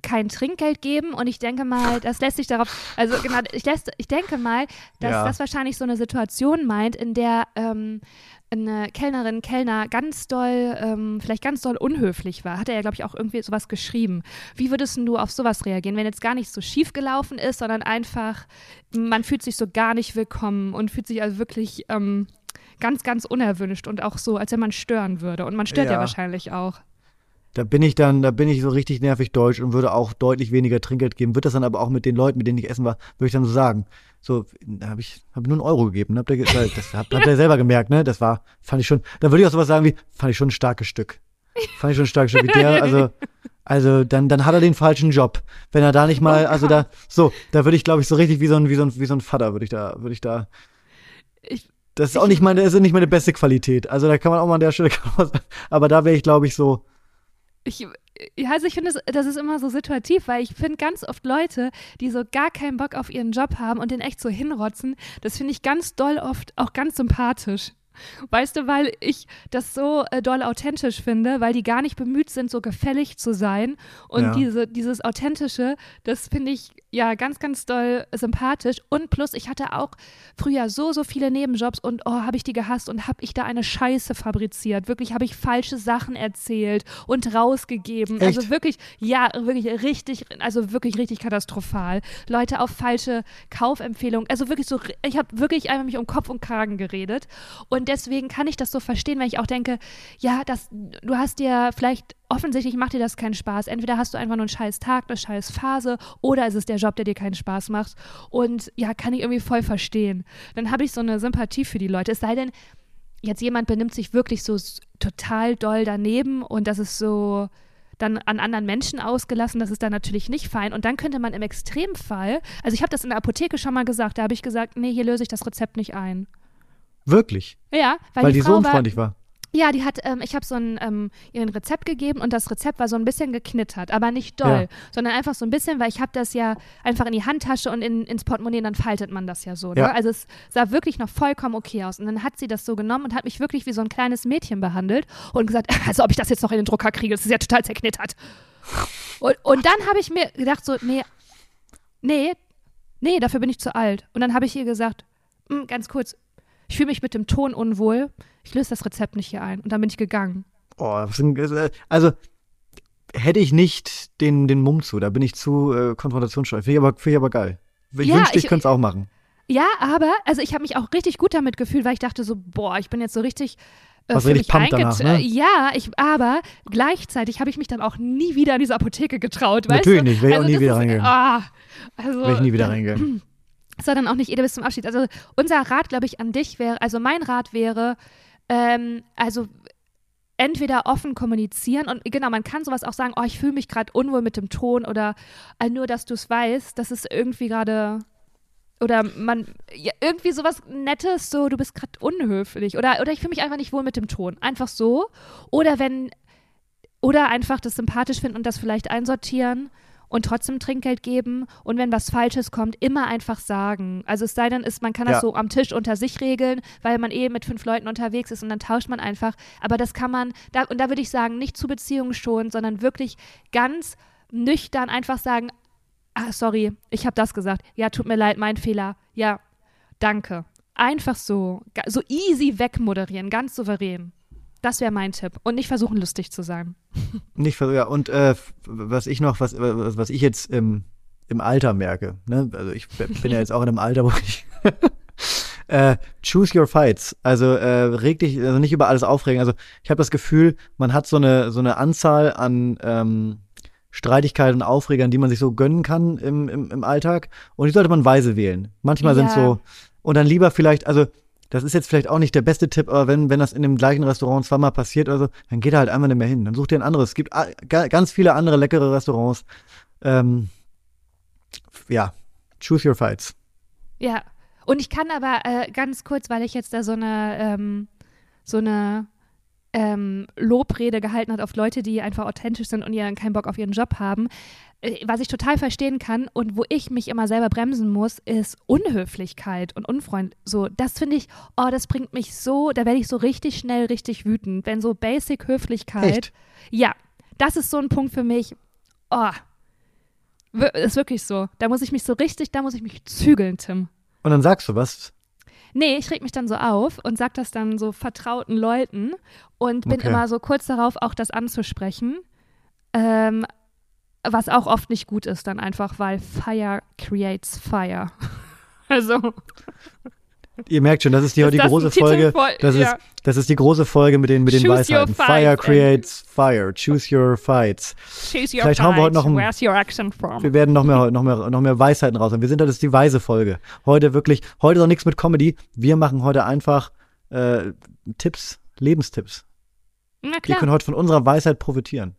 kein Trinkgeld geben und ich denke mal, das lässt sich darauf, also genau, ich, lässt, ich denke mal, dass Ja. das wahrscheinlich so eine Situation meint, in der ähm, eine Kellnerin, Kellner ganz doll, ähm, vielleicht ganz doll unhöflich war. Hat er ja, glaube ich, auch irgendwie sowas geschrieben. Wie würdest du auf sowas reagieren, wenn jetzt gar nicht so schief gelaufen ist, sondern einfach, man fühlt sich so gar nicht willkommen und fühlt sich also wirklich ähm, ganz, ganz unerwünscht und auch so, als wenn man stören würde. Und man stört ja, Ja. wahrscheinlich auch. Da bin ich dann, da bin ich so richtig nervig deutsch und würde auch deutlich weniger Trinkgeld geben. Wird das dann aber auch mit den Leuten, mit denen ich essen war, würde ich dann so sagen. So, da habe ich hab nur einen Euro gegeben. Habt ihr, ge- das habt, habt ihr selber gemerkt, ne? Das war, fand ich schon, da würde ich auch sowas sagen wie, fand ich schon ein starkes Stück. Fand ich schon ein starkes Stück. Wie der, also, also dann, dann hat er den falschen Job. Wenn er da nicht mal, Oh also da, so, da würde ich, glaube ich, so richtig wie so ein, wie so ein, wie so ein Vater, würde ich da, würde ich da. Ich- das ist auch nicht meine, das ist nicht meine beste Qualität. Also da kann man auch mal an der Stelle, aber da wäre ich, glaube ich, so, Ich, also ich finde, das, das ist immer so situativ, weil ich finde ganz oft Leute, die so gar keinen Bock auf ihren Job haben und den echt so hinrotzen, das finde ich ganz doll oft auch ganz sympathisch. Weißt du, weil ich das so äh, doll authentisch finde, weil die gar nicht bemüht sind, so gefällig zu sein. Und Ja. diese, dieses Authentische, das finde ich ja ganz, ganz doll sympathisch. Und plus, ich hatte auch früher so, so viele Nebenjobs und oh, habe ich die gehasst und habe ich da eine Scheiße fabriziert. Wirklich habe ich falsche Sachen erzählt und rausgegeben. Echt? Also wirklich, ja, wirklich richtig, also wirklich richtig katastrophal. Leute auf falsche Kaufempfehlungen. Also wirklich so, ich habe wirklich einfach mich um Kopf und Kragen geredet. Und deswegen kann ich das so verstehen, wenn ich auch denke, ja, das, du hast dir vielleicht, offensichtlich macht dir das keinen Spaß. Entweder hast du einfach nur einen scheiß Tag, eine scheiß Phase, oder ist es der Job, der dir keinen Spaß macht. Und ja, kann ich irgendwie voll verstehen. Dann habe ich so eine Sympathie für die Leute. Es sei denn, jetzt jemand benimmt sich wirklich so total doll daneben und das ist so dann an anderen Menschen ausgelassen, das ist dann natürlich nicht fein. Und dann könnte man im Extremfall, also ich habe das in der Apotheke schon mal gesagt, da habe ich gesagt, nee, hier löse ich das Rezept nicht ein. Wirklich, Ja, weil, weil, die, die Frau so war, unfreundlich war. ja, die hat, ähm, ich habe so ein, ähm, ihr ein Rezept gegeben und das Rezept war so ein bisschen geknittert, aber nicht doll, Ja. sondern einfach so ein bisschen, weil ich habe das ja einfach in die Handtasche und in, ins Portemonnaie, dann faltet man das ja so. Ne? Ja. Also es sah wirklich noch vollkommen okay aus. Und dann hat sie das so genommen und hat mich wirklich wie so ein kleines Mädchen behandelt und gesagt, also ob ich das jetzt noch in den Drucker kriege, das ist ja total zerknittert. Und, und dann habe ich mir gedacht so, nee, nee, nee, dafür bin ich zu alt. Und dann habe ich ihr gesagt, "Mm, ganz kurz, ich fühle mich mit dem Ton unwohl, ich löse das Rezept nicht hier ein. Und dann bin ich gegangen. Oh, äh, also hätte ich nicht den, den Mumm zu, da bin ich zu äh, konfrontationsscheu. Finde ich, aber, find ich aber geil. Ich ja, wünschte, ich, ich könnte es auch machen. Ja, aber, also ich habe mich auch richtig gut damit gefühlt, weil ich dachte so, boah, ich bin jetzt so richtig äh, Was richtig pumpt danach, ne? Ja, ich, aber gleichzeitig habe ich mich dann auch nie wieder in diese Apotheke getraut. Natürlich du? nicht, will ich also auch nie wieder reingehen. Ah, also, will ich nie wieder reingehen. Das dann auch nicht jeder bis zum Abschied. Also unser Rat, glaube ich, an dich wäre, also mein Rat wäre, ähm, also entweder offen kommunizieren und genau, man kann sowas auch sagen, oh, ich fühle mich gerade unwohl mit dem Ton oder äh, nur, dass du es weißt, dass es irgendwie gerade oder man ja, irgendwie sowas Nettes, so du bist gerade unhöflich oder oder ich fühle mich einfach nicht wohl mit dem Ton, einfach so. Oder wenn oder einfach das sympathisch finden und das vielleicht einsortieren und trotzdem Trinkgeld geben und wenn was Falsches kommt, immer einfach sagen. Also es sei denn, ist, man kann das ja. so am Tisch unter sich regeln, weil man eh mit fünf Leuten unterwegs ist und dann tauscht man einfach. Aber das kann man, da, und da würde ich sagen, nicht zu Beziehungen schon, sondern wirklich ganz nüchtern einfach sagen, ah, sorry, ich habe das gesagt. Ja, tut mir leid, mein Fehler. Ja, danke. Einfach so, so easy wegmoderieren, ganz souverän. Das wäre mein Tipp. Und nicht versuchen, lustig zu sein. Nicht versuchen, ja. Und äh, was ich noch, was, was ich jetzt im, im Alter merke, ne? also ich bin ja jetzt auch in einem Alter, wo ich äh, choose your fights. Also äh, reg dich, also nicht über alles aufregen. Also ich habe das Gefühl, man hat so eine, so eine Anzahl an ähm, Streitigkeiten und Aufregern, die man sich so gönnen kann im, im, im Alltag. Und die sollte man weise wählen. Manchmal ja. sind so, und dann lieber vielleicht, also das ist jetzt vielleicht auch nicht der beste Tipp, aber wenn, wenn das in dem gleichen Restaurant zweimal passiert oder so, dann geht er halt einmal nicht mehr hin. Dann sucht ihr ein anderes. Es gibt ganz viele andere leckere Restaurants. Ähm, ja, choose your fights. Ja, und ich kann aber äh, ganz kurz, weil ich jetzt da so eine, ähm, so eine ähm, Lobrede gehalten hat auf Leute, die einfach authentisch sind und ja keinen Bock auf ihren Job haben. Äh, was ich total verstehen kann und wo ich mich immer selber bremsen muss, ist Unhöflichkeit und Unfreund. So, das finde ich, oh, das bringt mich so, da werde ich so richtig schnell richtig wütend, wenn so Basic Höflichkeit. Echt? Ja, das ist so ein Punkt für mich. Oh, ist wirklich so. Da muss ich mich so richtig, da muss ich mich zügeln, Tim. Und dann sagst du was? Nee, ich reg mich dann so auf und sag das dann so vertrauten Leuten und bin okay. immer so kurz darauf, auch das anzusprechen. Ähm, was auch oft nicht gut ist, dann einfach, weil Fire creates Fire. also. Ihr merkt schon, das ist die, ist die große Folge. Das, ja. ist, das ist die große Folge mit den, mit den Weisheiten. Fire creates fire. Choose your fights. Choose your Vielleicht haben wir heute noch ein, Where's your accent from? Wir werden noch mehr, noch mehr, noch mehr Weisheiten raus. Wir sind das ist die weise Folge. Heute wirklich, heute ist auch nichts mit Comedy. Wir machen heute einfach äh, Tipps, Lebenstipps. Na klar. Wir können heute von unserer Weisheit profitieren.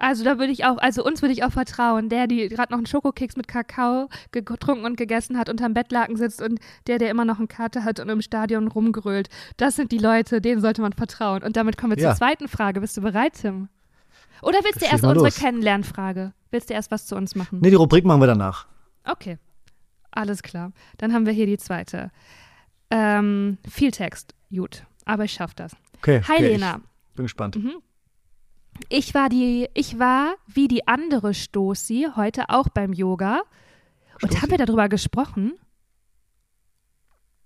Also da würde ich auch, also uns würde ich auch vertrauen. Der, die gerade noch einen Schokokeks mit Kakao getrunken und gegessen hat, unterm Bettlaken sitzt und der, der immer noch einen Kater hat und im Stadion rumgerölt. Das sind die Leute, denen sollte man vertrauen. Und damit kommen wir ja. zur zweiten Frage. Bist du bereit, Tim? Oder willst du erst unsere los. Kennenlernfrage? Willst du erst was zu uns machen? Nee, die Rubrik machen wir danach. Okay. Alles klar. Dann haben wir hier die zweite. Ähm, viel Text. Gut. Aber ich schaffe das. Okay. Hi, okay, Lena. Bin gespannt. Mhm. Ich war die, ich war wie die andere Stoßi heute auch beim Yoga. Stoßi. Und haben wir darüber gesprochen?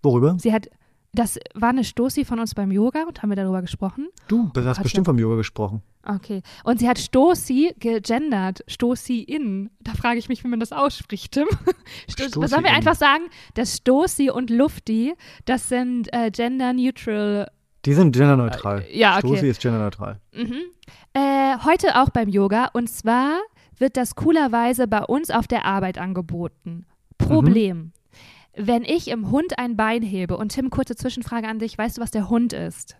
Worüber? Sie hat, das war eine Stoßi von uns beim Yoga und haben wir darüber gesprochen? Du hast hat bestimmt vom Yoga gesprochen. Okay. Und sie hat Stoßi gegendert, Stoßi in. Da frage ich mich, wie man das ausspricht, Tim. Stoßi Sollen wir in. einfach sagen, dass Stoßi und Lufti, das sind äh, gender-neutral die sind genderneutral. Äh, ja, okay. Stoßi ist genderneutral. Mhm. Äh, heute auch beim Yoga. Und zwar wird das coolerweise bei uns auf der Arbeit angeboten. Problem. Mhm. Wenn ich im Hund ein Bein hebe, und Tim, kurze Zwischenfrage an dich, weißt du, was der Hund ist?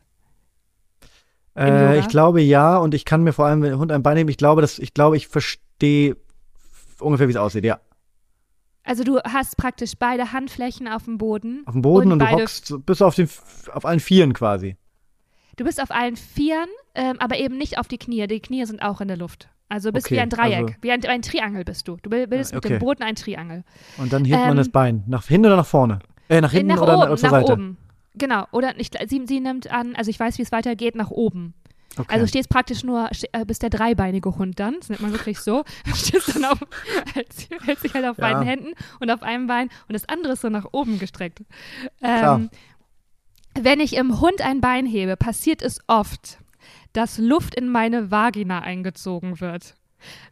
Äh, ich glaube ja, und ich kann mir vor allem, wenn der Hund ein Bein hebt, ich glaube, dass, ich glaube, ich verstehe ungefähr, wie es aussieht, ja. Also du hast praktisch beide Handflächen auf dem Boden. Auf dem Boden und, und du hockst bis auf, den, auf allen Vieren quasi. Du bist auf allen Vieren, ähm, aber eben nicht auf die Knie. Die Knie sind auch in der Luft. Also bist okay, wie ein Dreieck, also, wie ein, ein, Triangel bist du. Du bildest okay. mit dem Boden ein Triangel. Und dann hebt ähm, man das Bein. Nach hinten oder nach vorne? Äh, nach hinten nach oder oben, zur nach Seite? oben. Genau. Oder nicht, sie, sie nimmt an, also ich weiß, wie es weitergeht, nach oben. Okay. Also stehst praktisch nur, äh, bist der dreibeinige Hund dann, das nennt man wirklich so. stehst dann auf, hält sich halt auf ja. beiden Händen und auf einem Bein und das andere ist so nach oben gestreckt. Ähm, wenn ich im Hund ein Bein hebe, passiert es oft, dass Luft in meine Vagina eingezogen wird.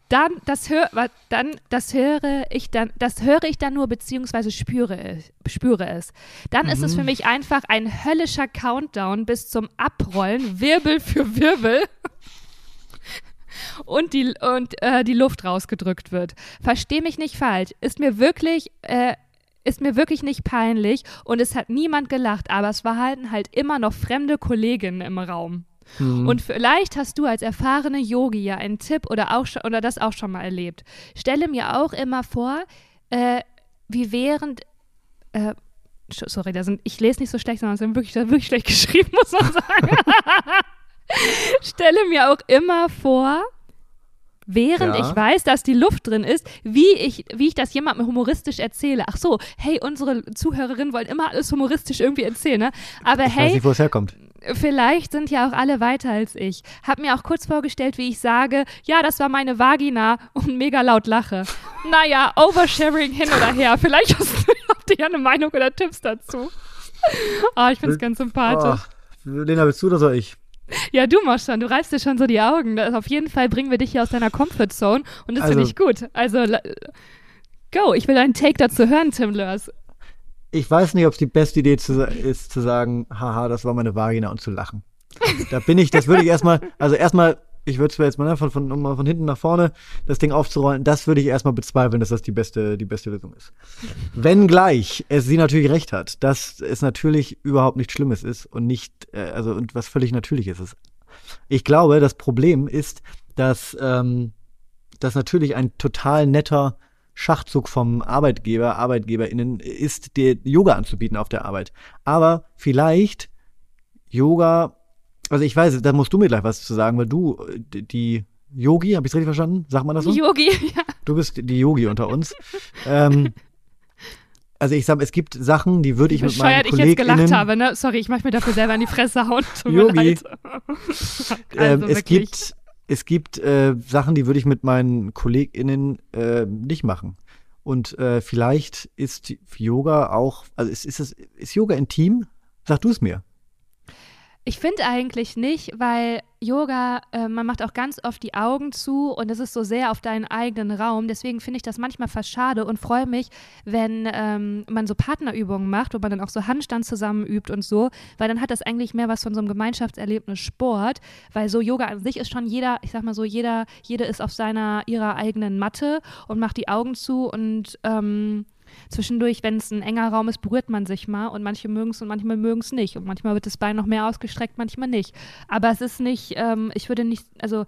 Dann, das, hör, dann, das höre ich dann, das höre ich dann nur beziehungsweise spüre, spüre es. Dann mhm. ist es für mhm. mich einfach ein höllischer Countdown bis zum Abrollen, Wirbel für Wirbel. und die, und, äh, die Luft rausgedrückt wird. Versteh mich nicht falsch. Ist mir wirklich, äh, ist mir wirklich nicht peinlich und es hat niemand gelacht, aber es verhalten halt immer noch fremde Kolleginnen im Raum. Mhm. Und vielleicht hast du als erfahrene Yogi ja einen Tipp oder, auch schon, oder das auch schon mal erlebt. Stelle mir auch immer vor, äh, wie während. Äh, sorry, da sind, ich lese nicht so schlecht, sondern es sind wirklich, wirklich schlecht geschrieben, muss man sagen. Stelle mir auch immer vor, während ja. ich weiß, dass die Luft drin ist, wie ich, wie ich das jemandem humoristisch erzähle. Ach so, hey, unsere Zuhörerinnen wollen immer alles humoristisch irgendwie erzählen, ne? Aber ich hey. Weiß nicht, wo es herkommt. Vielleicht sind ja auch alle weiter als ich. Hab mir auch kurz vorgestellt, wie ich sage, ja, das war meine Vagina und mega laut lache. Naja, Oversharing hin oder her. Vielleicht hast du, habt ihr ja eine Meinung oder Tipps dazu. Ah, oh, ich find's ganz sympathisch. Oh, Lena, willst du oder soll ich? Ja, du machst schon, du reißt dir schon so die Augen. Das, auf jeden Fall bringen wir dich hier aus deiner Comfortzone und das also, finde ich gut. Also, go, ich will einen Take dazu hören, Tim Lörs. Ich weiß nicht, ob es die beste Idee zu, ist, zu sagen, haha, das war meine Vagina und zu lachen. Da bin ich, das würde ich erstmal, also erstmal ich würde zwar jetzt mal ne, von, von, um mal von hinten nach vorne das Ding aufzurollen, das würde ich erstmal bezweifeln, dass das die beste, die beste Lösung ist. Wenngleich es sie natürlich recht hat, dass es natürlich überhaupt nichts Schlimmes ist und nicht, äh, also und was völlig Natürliches ist. Ich glaube, das Problem ist, dass ähm, das natürlich ein total netter Schachzug vom Arbeitgeber, ArbeitgeberInnen ist, dir Yoga anzubieten auf der Arbeit. Aber vielleicht Yoga also ich weiß, da musst du mir gleich was zu sagen, weil du die Yogi, habe ich richtig verstanden? Sagt man das so? Yogi, ja. Du bist die Yogi unter uns. ähm, also ich sage, es gibt Sachen, die würde ich mit meinen Kollegen. ich jetzt gelacht habe, ne? Sorry, ich möchte mir dafür selber in die Fresse hauen. Tut Yogi. ähm, also es gibt, es gibt äh, Sachen, die würde ich mit meinen KollegInnen äh, nicht machen. Und äh, vielleicht ist Yoga auch, also ist, ist, es, ist Yoga intim? Sag du es mir. Ich finde eigentlich nicht, weil Yoga, äh, man macht auch ganz oft die Augen zu und es ist so sehr auf deinen eigenen Raum. Deswegen finde ich das manchmal fast schade und freue mich, wenn ähm, man so Partnerübungen macht, wo man dann auch so Handstand zusammen übt und so, weil dann hat das eigentlich mehr was von so einem Gemeinschaftserlebnis Sport, weil so Yoga an sich ist schon jeder, ich sag mal so, jeder, jede ist auf seiner, ihrer eigenen Matte und macht die Augen zu und ähm, zwischendurch, wenn es ein enger Raum ist, berührt man sich mal und manche mögen es und manchmal mögen es nicht. Und manchmal wird das Bein noch mehr ausgestreckt, manchmal nicht. Aber es ist nicht, ähm, ich würde nicht, also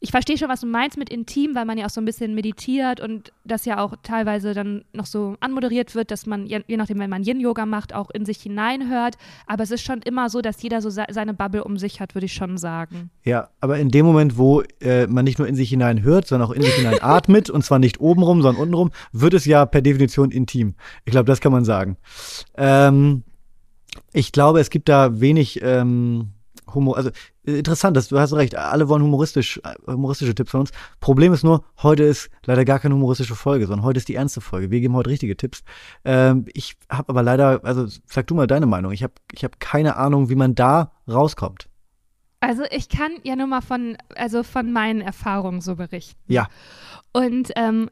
ich verstehe schon, was du meinst mit intim, weil man ja auch so ein bisschen meditiert und das ja auch teilweise dann noch so anmoderiert wird, dass man, je, nachdem, wenn man Yin-Yoga macht, auch in sich hineinhört. Aber es ist schon immer so, dass jeder so seine Bubble um sich hat, würde ich schon sagen. Ja, aber in dem Moment, wo äh, man nicht nur in sich hinein hört, sondern auch in sich hinein atmet, und zwar nicht obenrum, sondern untenrum, wird es ja per Definition intim. Ich glaube, das kann man sagen. Ähm, ich glaube, es gibt da wenig. Ähm, Humor, also interessant, dass du hast recht, alle wollen humoristisch, humoristische Tipps von uns. Problem ist nur, heute ist leider gar keine humoristische Folge, sondern heute ist die ernste Folge. Wir geben heute richtige Tipps. Ähm, ich habe aber leider, also sag du mal deine Meinung. Ich habe ich hab keine Ahnung, wie man da rauskommt. Also ich kann ja nur mal von, also von meinen Erfahrungen so berichten. Ja. Und ähm,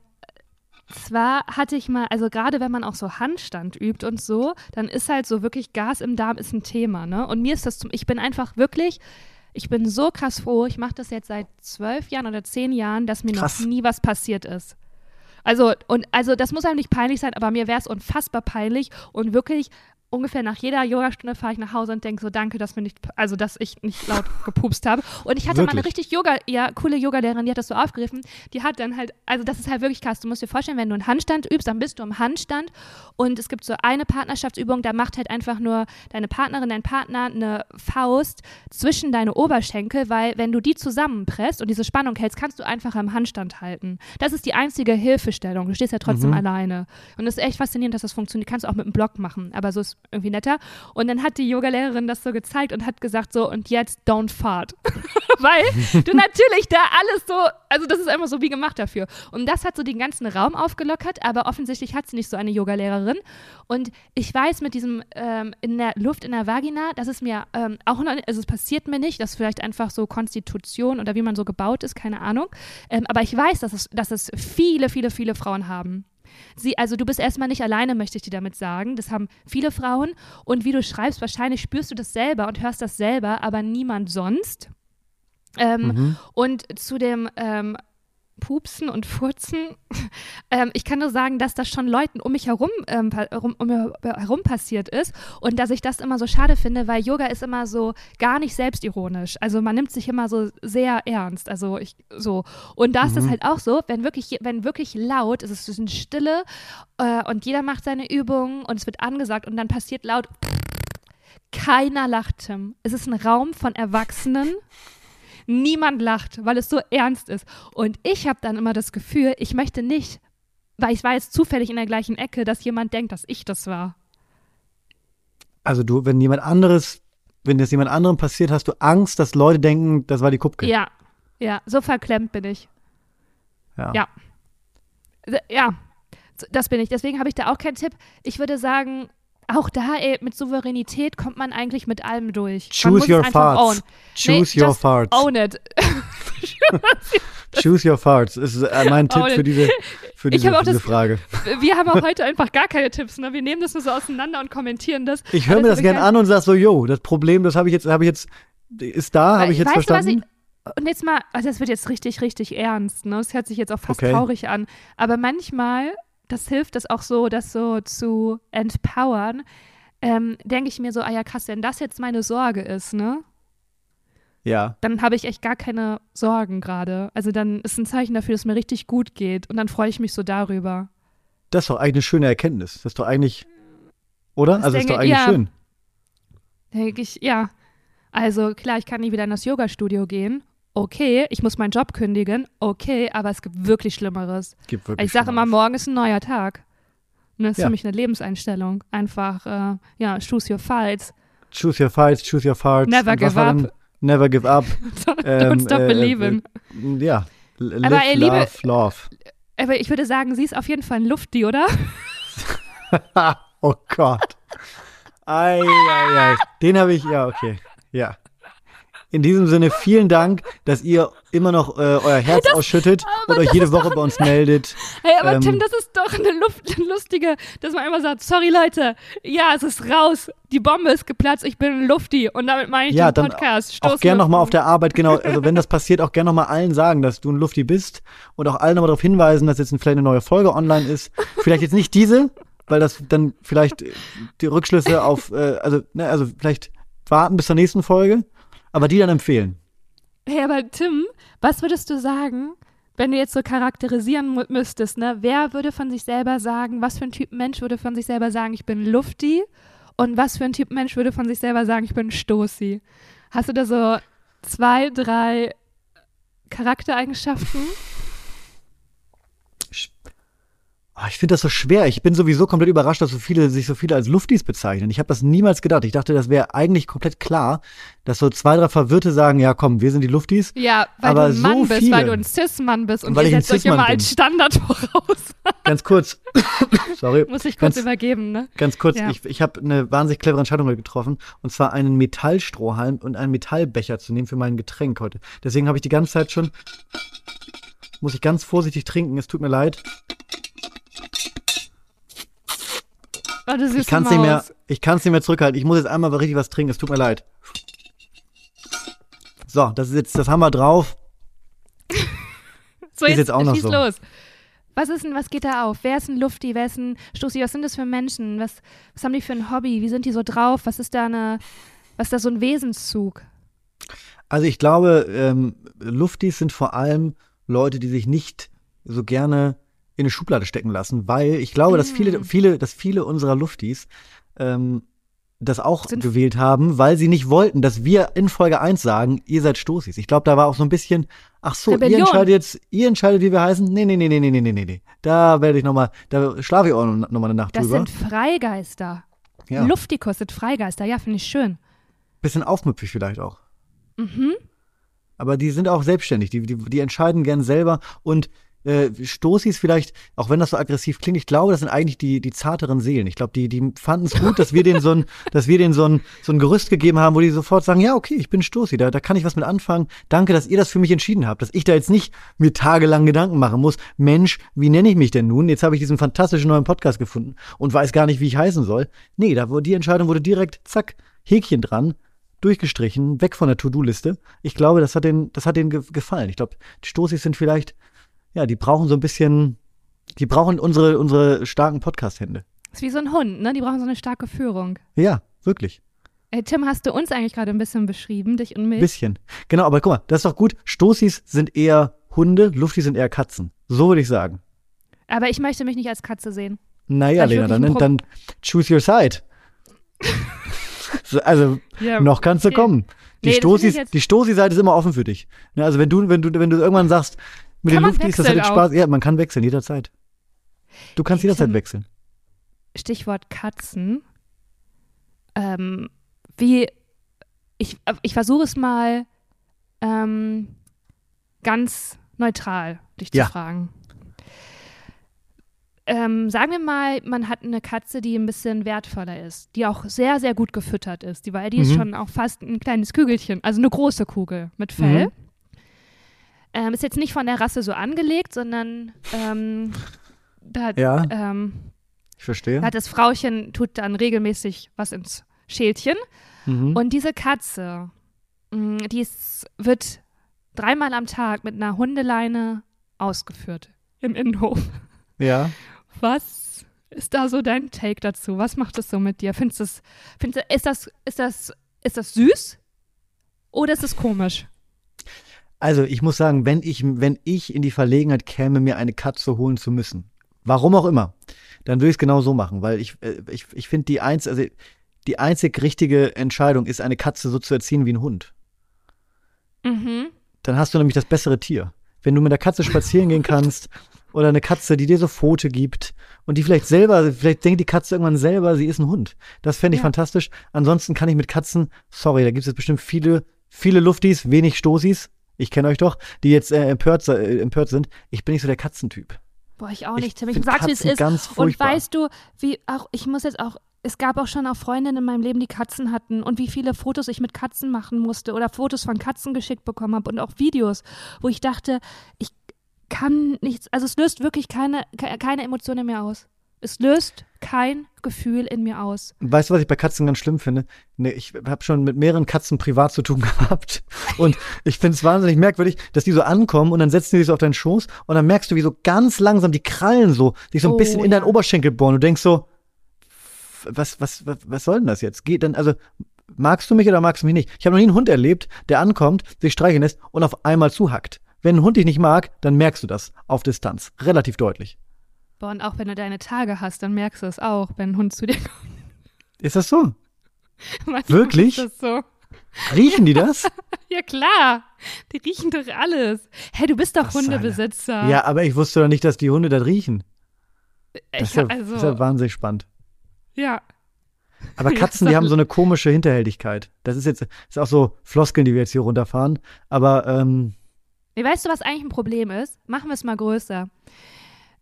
zwar hatte ich mal, also gerade wenn man auch so Handstand übt und so, dann ist halt so wirklich Gas im Darm ist ein Thema, ne? Und mir ist das zum, ich bin einfach wirklich, ich bin so krass froh, ich mache das jetzt seit zwölf Jahren oder zehn Jahren, dass mir krass. noch nie was passiert ist. Also, und also das muss einem nicht peinlich sein, aber mir wäre es unfassbar peinlich und wirklich ungefähr nach jeder Yogastunde fahre ich nach Hause und denke so, danke, dass mir nicht, also dass ich nicht laut gepupst habe. Und ich hatte wirklich? mal eine richtig Yoga, ja, coole Yogalehrerin, die hat das so aufgegriffen. Die hat dann halt, also das ist halt wirklich krass. Du musst dir vorstellen, wenn du einen Handstand übst, dann bist du im Handstand und es gibt so eine Partnerschaftsübung, da macht halt einfach nur deine Partnerin, dein Partner eine Faust zwischen deine Oberschenkel, weil wenn du die zusammenpresst und diese Spannung hältst, kannst du einfach im Handstand halten. Das ist die einzige Hilfestellung. Du stehst ja trotzdem mhm. alleine. Und es ist echt faszinierend, dass das funktioniert. Kannst du auch mit einem Block machen, aber so ist irgendwie netter. Und dann hat die Yogalehrerin das so gezeigt und hat gesagt so, und jetzt don't fart. weil du natürlich da alles so, also das ist einfach so wie gemacht dafür. Und das hat so den ganzen Raum aufgelockert, aber offensichtlich hat sie nicht so eine Yogalehrerin. Und ich weiß mit diesem ähm, in der Luft in der Vagina, das ist mir ähm, auch noch, also es passiert mir nicht, das ist vielleicht einfach so Konstitution oder wie man so gebaut ist, keine Ahnung. Ähm, aber ich weiß, dass es, dass es viele, viele, viele Frauen haben. Sie, also du bist erstmal nicht alleine, möchte ich dir damit sagen. Das haben viele Frauen. Und wie du schreibst, wahrscheinlich spürst du das selber und hörst das selber, aber niemand sonst. Ähm, mhm. Und zu dem ähm, Pupsen und Furzen. ähm, ich kann nur sagen, dass das schon Leuten um mich herum, ähm, um, um herum passiert ist und dass ich das immer so schade finde, weil Yoga ist immer so gar nicht selbstironisch. Also man nimmt sich immer so sehr ernst. Also ich so. Und da ist mhm. das halt auch so, wenn wirklich, wenn wirklich laut, ist es ist eine Stille äh, und jeder macht seine Übungen und es wird angesagt und dann passiert laut. Keiner lacht, Tim. Es ist ein Raum von Erwachsenen Niemand lacht, weil es so ernst ist. Und ich habe dann immer das Gefühl, ich möchte nicht, weil ich war jetzt zufällig in der gleichen Ecke, dass jemand denkt, dass ich das war. Also du, wenn jemand anderes, wenn das jemand anderem passiert, hast du Angst, dass Leute denken, das war die Kupke. Ja, ja, so verklemmt bin ich. Ja. Ja. Ja, das bin ich. Deswegen habe ich da auch keinen Tipp. Ich würde sagen, auch da, ey, mit Souveränität kommt man eigentlich mit allem durch. Choose your farts. Choose nee, your farts. Own it. Choose your farts ist äh, mein Tipp für diese, für diese, für diese das, Frage. Wir haben auch heute einfach gar keine Tipps. Ne? Wir nehmen das nur so auseinander und kommentieren das. Ich höre mir das gerne an und sage so, yo, das Problem, das habe ich jetzt, habe ich jetzt, ist da, habe ich jetzt weißt verstanden. Du, ich, und jetzt mal, also das wird jetzt richtig, richtig ernst. Ne? Das hört sich jetzt auch fast okay. traurig an. Aber manchmal das hilft das auch so, das so zu empowern, ähm, denke ich mir so, ah ja, krass, wenn das jetzt meine Sorge ist, ne? Ja. Dann habe ich echt gar keine Sorgen gerade. Also dann ist ein Zeichen dafür, dass es mir richtig gut geht und dann freue ich mich so darüber. Das ist doch eigentlich eine schöne Erkenntnis. Das ist doch eigentlich, oder? Das also denke, ist doch eigentlich ja, schön. Denke ich, ja. Also klar, ich kann nie wieder in das Yoga-Studio gehen okay, ich muss meinen Job kündigen, okay, aber es gibt wirklich Schlimmeres. Gibt wirklich ich sage immer, morgen ist ein neuer Tag. Und das ist ja. für mich eine Lebenseinstellung. Einfach, äh, ja, choose your fights. Choose your fights, choose your farts. Never give up. Never give up. Don't ähm, stop äh, believing. Äh, ja, live, aber, ey, love, liebe, love. Aber ich würde sagen, sie ist auf jeden Fall ein Lufti, oder? oh Gott. Ei, ei, ei. Den habe ich, ja, okay. Ja. In diesem Sinne, vielen Dank, dass ihr immer noch äh, euer Herz das, ausschüttet und euch jede Woche bei uns meldet. Hey, aber ähm, Tim, das ist doch eine, Luft, eine lustige, dass man immer sagt, sorry Leute, ja, es ist raus, die Bombe ist geplatzt, ich bin ein Lufti und damit meine ich ja, den Podcast. Stoß auch gerne nochmal auf der Arbeit, genau, also wenn das passiert, auch gerne nochmal allen sagen, dass du ein Lufti bist und auch allen nochmal darauf hinweisen, dass jetzt vielleicht eine neue Folge online ist. Vielleicht jetzt nicht diese, weil das dann vielleicht die Rückschlüsse auf, äh, also, ne, also vielleicht warten bis zur nächsten Folge aber die dann empfehlen. Hey, aber Tim, was würdest du sagen, wenn du jetzt so charakterisieren müsstest, ne? Wer würde von sich selber sagen, was für ein Typ Mensch würde von sich selber sagen, ich bin Lufti? Und was für ein Typ Mensch würde von sich selber sagen, ich bin Stoßi? Hast du da so zwei, drei Charaktereigenschaften? Oh, ich finde das so schwer. Ich bin sowieso komplett überrascht, dass so viele sich so viele als Luftis bezeichnen. Ich habe das niemals gedacht. Ich dachte, das wäre eigentlich komplett klar, dass so zwei, drei Verwirrte sagen, ja komm, wir sind die Luftis. Ja, weil Aber du ein Mann so bist, viele. weil du ein Cis-Mann bist und weil ihr setzt euch immer bin. als Standard voraus. Ganz kurz. Sorry. Muss ich kurz ganz, übergeben, ne? Ganz kurz. Ja. Ich, ich habe eine wahnsinnig clevere Entscheidung getroffen. Und zwar einen Metallstrohhalm und einen Metallbecher zu nehmen für mein Getränk heute. Deswegen habe ich die ganze Zeit schon, muss ich ganz vorsichtig trinken. Es tut mir leid. Oh, ich kann es nicht mehr, ich nicht mehr zurückhalten. Ich muss jetzt einmal richtig was trinken. Es tut mir leid. So, das ist jetzt, das haben wir drauf. so, ist jetzt, jetzt auch noch so. los. Was ist denn, was geht da auf? Wer ist ein Lufti? Wer ist ein Stoßi? Was sind das für Menschen? Was, was haben die für ein Hobby? Wie sind die so drauf? Was ist da eine, was ist da so ein Wesenszug? Also ich glaube, ähm, Luftis sind vor allem Leute, die sich nicht so gerne in eine Schublade stecken lassen, weil ich glaube, dass viele, mm. viele, dass viele unserer Luftis ähm, das auch Sind gewählt haben, weil sie nicht wollten, dass wir in Folge 1 sagen, ihr seid Stoßis. Ich glaube, da war auch so ein bisschen, ach so, Rebellion. ihr entscheidet jetzt, ihr entscheidet, wie wir heißen. Nee, nee, nee, nee, nee, nee, nee, nee. Da werde ich nochmal, da schlafe ich auch nochmal eine Nacht das drüber. Das sind Freigeister. Ja. Luftikus sind Freigeister, ja, finde ich schön. Bisschen aufmüpfig vielleicht auch. Mhm. Aber die sind auch selbstständig, die, die, die entscheiden gern selber und äh, Stoßis vielleicht, auch wenn das so aggressiv klingt, ich glaube, das sind eigentlich die, die zarteren Seelen. Ich glaube, die, die fanden es gut, dass wir denen so ein, dass wir denen so ein, so ein Gerüst gegeben haben, wo die sofort sagen, ja, okay, ich bin Stoßi, da, da kann ich was mit anfangen. Danke, dass ihr das für mich entschieden habt, dass ich da jetzt nicht mir tagelang Gedanken machen muss. Mensch, wie nenne ich mich denn nun? Jetzt habe ich diesen fantastischen neuen Podcast gefunden und weiß gar nicht, wie ich heißen soll. Nee, da wurde die Entscheidung wurde direkt, zack, Häkchen dran durchgestrichen, weg von der To-Do-Liste. Ich glaube, das hat denen, das hat denen ge gefallen. Ich glaube, die Stoßis sind vielleicht ja, die brauchen so ein bisschen, die brauchen unsere, unsere starken Podcast-Hände. Ist wie so ein Hund, ne? Die brauchen so eine starke Führung. Ja, wirklich. Ey, Tim, hast du uns eigentlich gerade ein bisschen beschrieben, dich und mich? Bisschen. Genau, aber guck mal, das ist doch gut. Stoßis sind eher Hunde, Luftis sind eher Katzen. So würde ich sagen. Aber ich möchte mich nicht als Katze sehen. Naja, Lena, dann, dann choose your side. also, ja, noch kannst du okay. kommen. Die nee, Stoßis, die Stoßi-Seite ist immer offen für dich. Ne, also wenn du, wenn du, wenn du irgendwann sagst, mit kann den Luftis, das hat jetzt Spaß. Ja, man kann wechseln, jederzeit. Du kannst ich jederzeit wechseln. Stichwort Katzen. Ähm, wie, ich, ich versuche es mal ähm, ganz neutral, dich ja. zu fragen. Ähm, sagen wir mal, man hat eine Katze, die ein bisschen wertvoller ist, die auch sehr, sehr gut gefüttert ist. Die, weil die mhm. ist schon auch fast ein kleines Kügelchen, also eine große Kugel mit Fell. Mhm. Ähm, ist jetzt nicht von der Rasse so angelegt, sondern ähm, da, ja, ähm, ich verstehe. Hat das Frauchen tut dann regelmäßig was ins Schälchen. Mhm. Und diese Katze, mh, mm, die ist, wird dreimal am Tag mit einer Hundeleine ausgeführt im Innenhof. Ja. Was ist da so dein Take dazu? Was macht das so mit dir? Findest du findest, ist das, ist das, ist das süß oder ist es komisch? Also ich muss sagen, wenn ich, wenn ich in die Verlegenheit käme, mir eine Katze holen zu müssen, warum auch immer, dann würde ich es genau so machen, weil ich, äh, ich, ich finde die eins, also die einzig richtige Entscheidung ist, eine Katze so zu erziehen wie ein Hund. Mhm. Dann hast du nämlich das bessere Tier. Wenn du mit der Katze spazieren gehen kannst oder eine Katze, die dir so Pfote gibt und die vielleicht selber, vielleicht denkt die Katze irgendwann selber, sie ist ein Hund. Das fände ich ja. fantastisch. Ansonsten kann ich mit Katzen, sorry, da gibt es bestimmt viele, viele Luftis, wenig Stoßis, ich kenne euch doch, die jetzt äh, empört, äh, empört sind. Ich bin nicht so der Katzentyp. Boah, ich auch nicht. Ich sag's, wie es ist. Ganz und weißt du, wie auch, ich muss jetzt auch, es gab auch schon auch Freundinnen in meinem Leben, die Katzen hatten und wie viele Fotos ich mit Katzen machen musste oder Fotos von Katzen geschickt bekommen habe und auch Videos, wo ich dachte, ich kann nichts, also es löst wirklich keine, keine Emotionen mehr aus. Es löst kein Gefühl in mir aus. Weißt du, was ich bei Katzen ganz schlimm finde? Nee, ich habe schon mit mehreren Katzen privat zu tun gehabt. Und ich finde es wahnsinnig merkwürdig, dass die so ankommen und dann setzen die sich so auf deinen Schoß und dann merkst du, wie so ganz langsam die Krallen so sich so ein oh, bisschen in deinen Oberschenkel bohren. Du denkst so, was, was, was, was soll denn das jetzt? Geht dann, also, magst du mich oder magst du mich nicht? Ich habe noch nie einen Hund erlebt, der ankommt, sich streicheln lässt und auf einmal zuhackt. Wenn ein Hund dich nicht mag, dann merkst du das auf Distanz. Relativ deutlich. Boah, und auch wenn du deine Tage hast, dann merkst du es auch, wenn ein Hund zu dir kommt. Ist das so? Wirklich? Ist das so? Riechen die das? ja, klar. Die riechen doch alles. Hä, hey, du bist doch Hundebesitzer. Ja, aber ich wusste doch nicht, dass die Hunde das riechen. Das ist, ja, also, das ist ja wahnsinnig spannend. Ja. Aber Katzen, die haben so eine komische Hinterhältigkeit. Das ist jetzt ist auch so Floskeln, die wir jetzt hier runterfahren. Aber ähm, weißt du, was eigentlich ein Problem ist? Machen wir es mal größer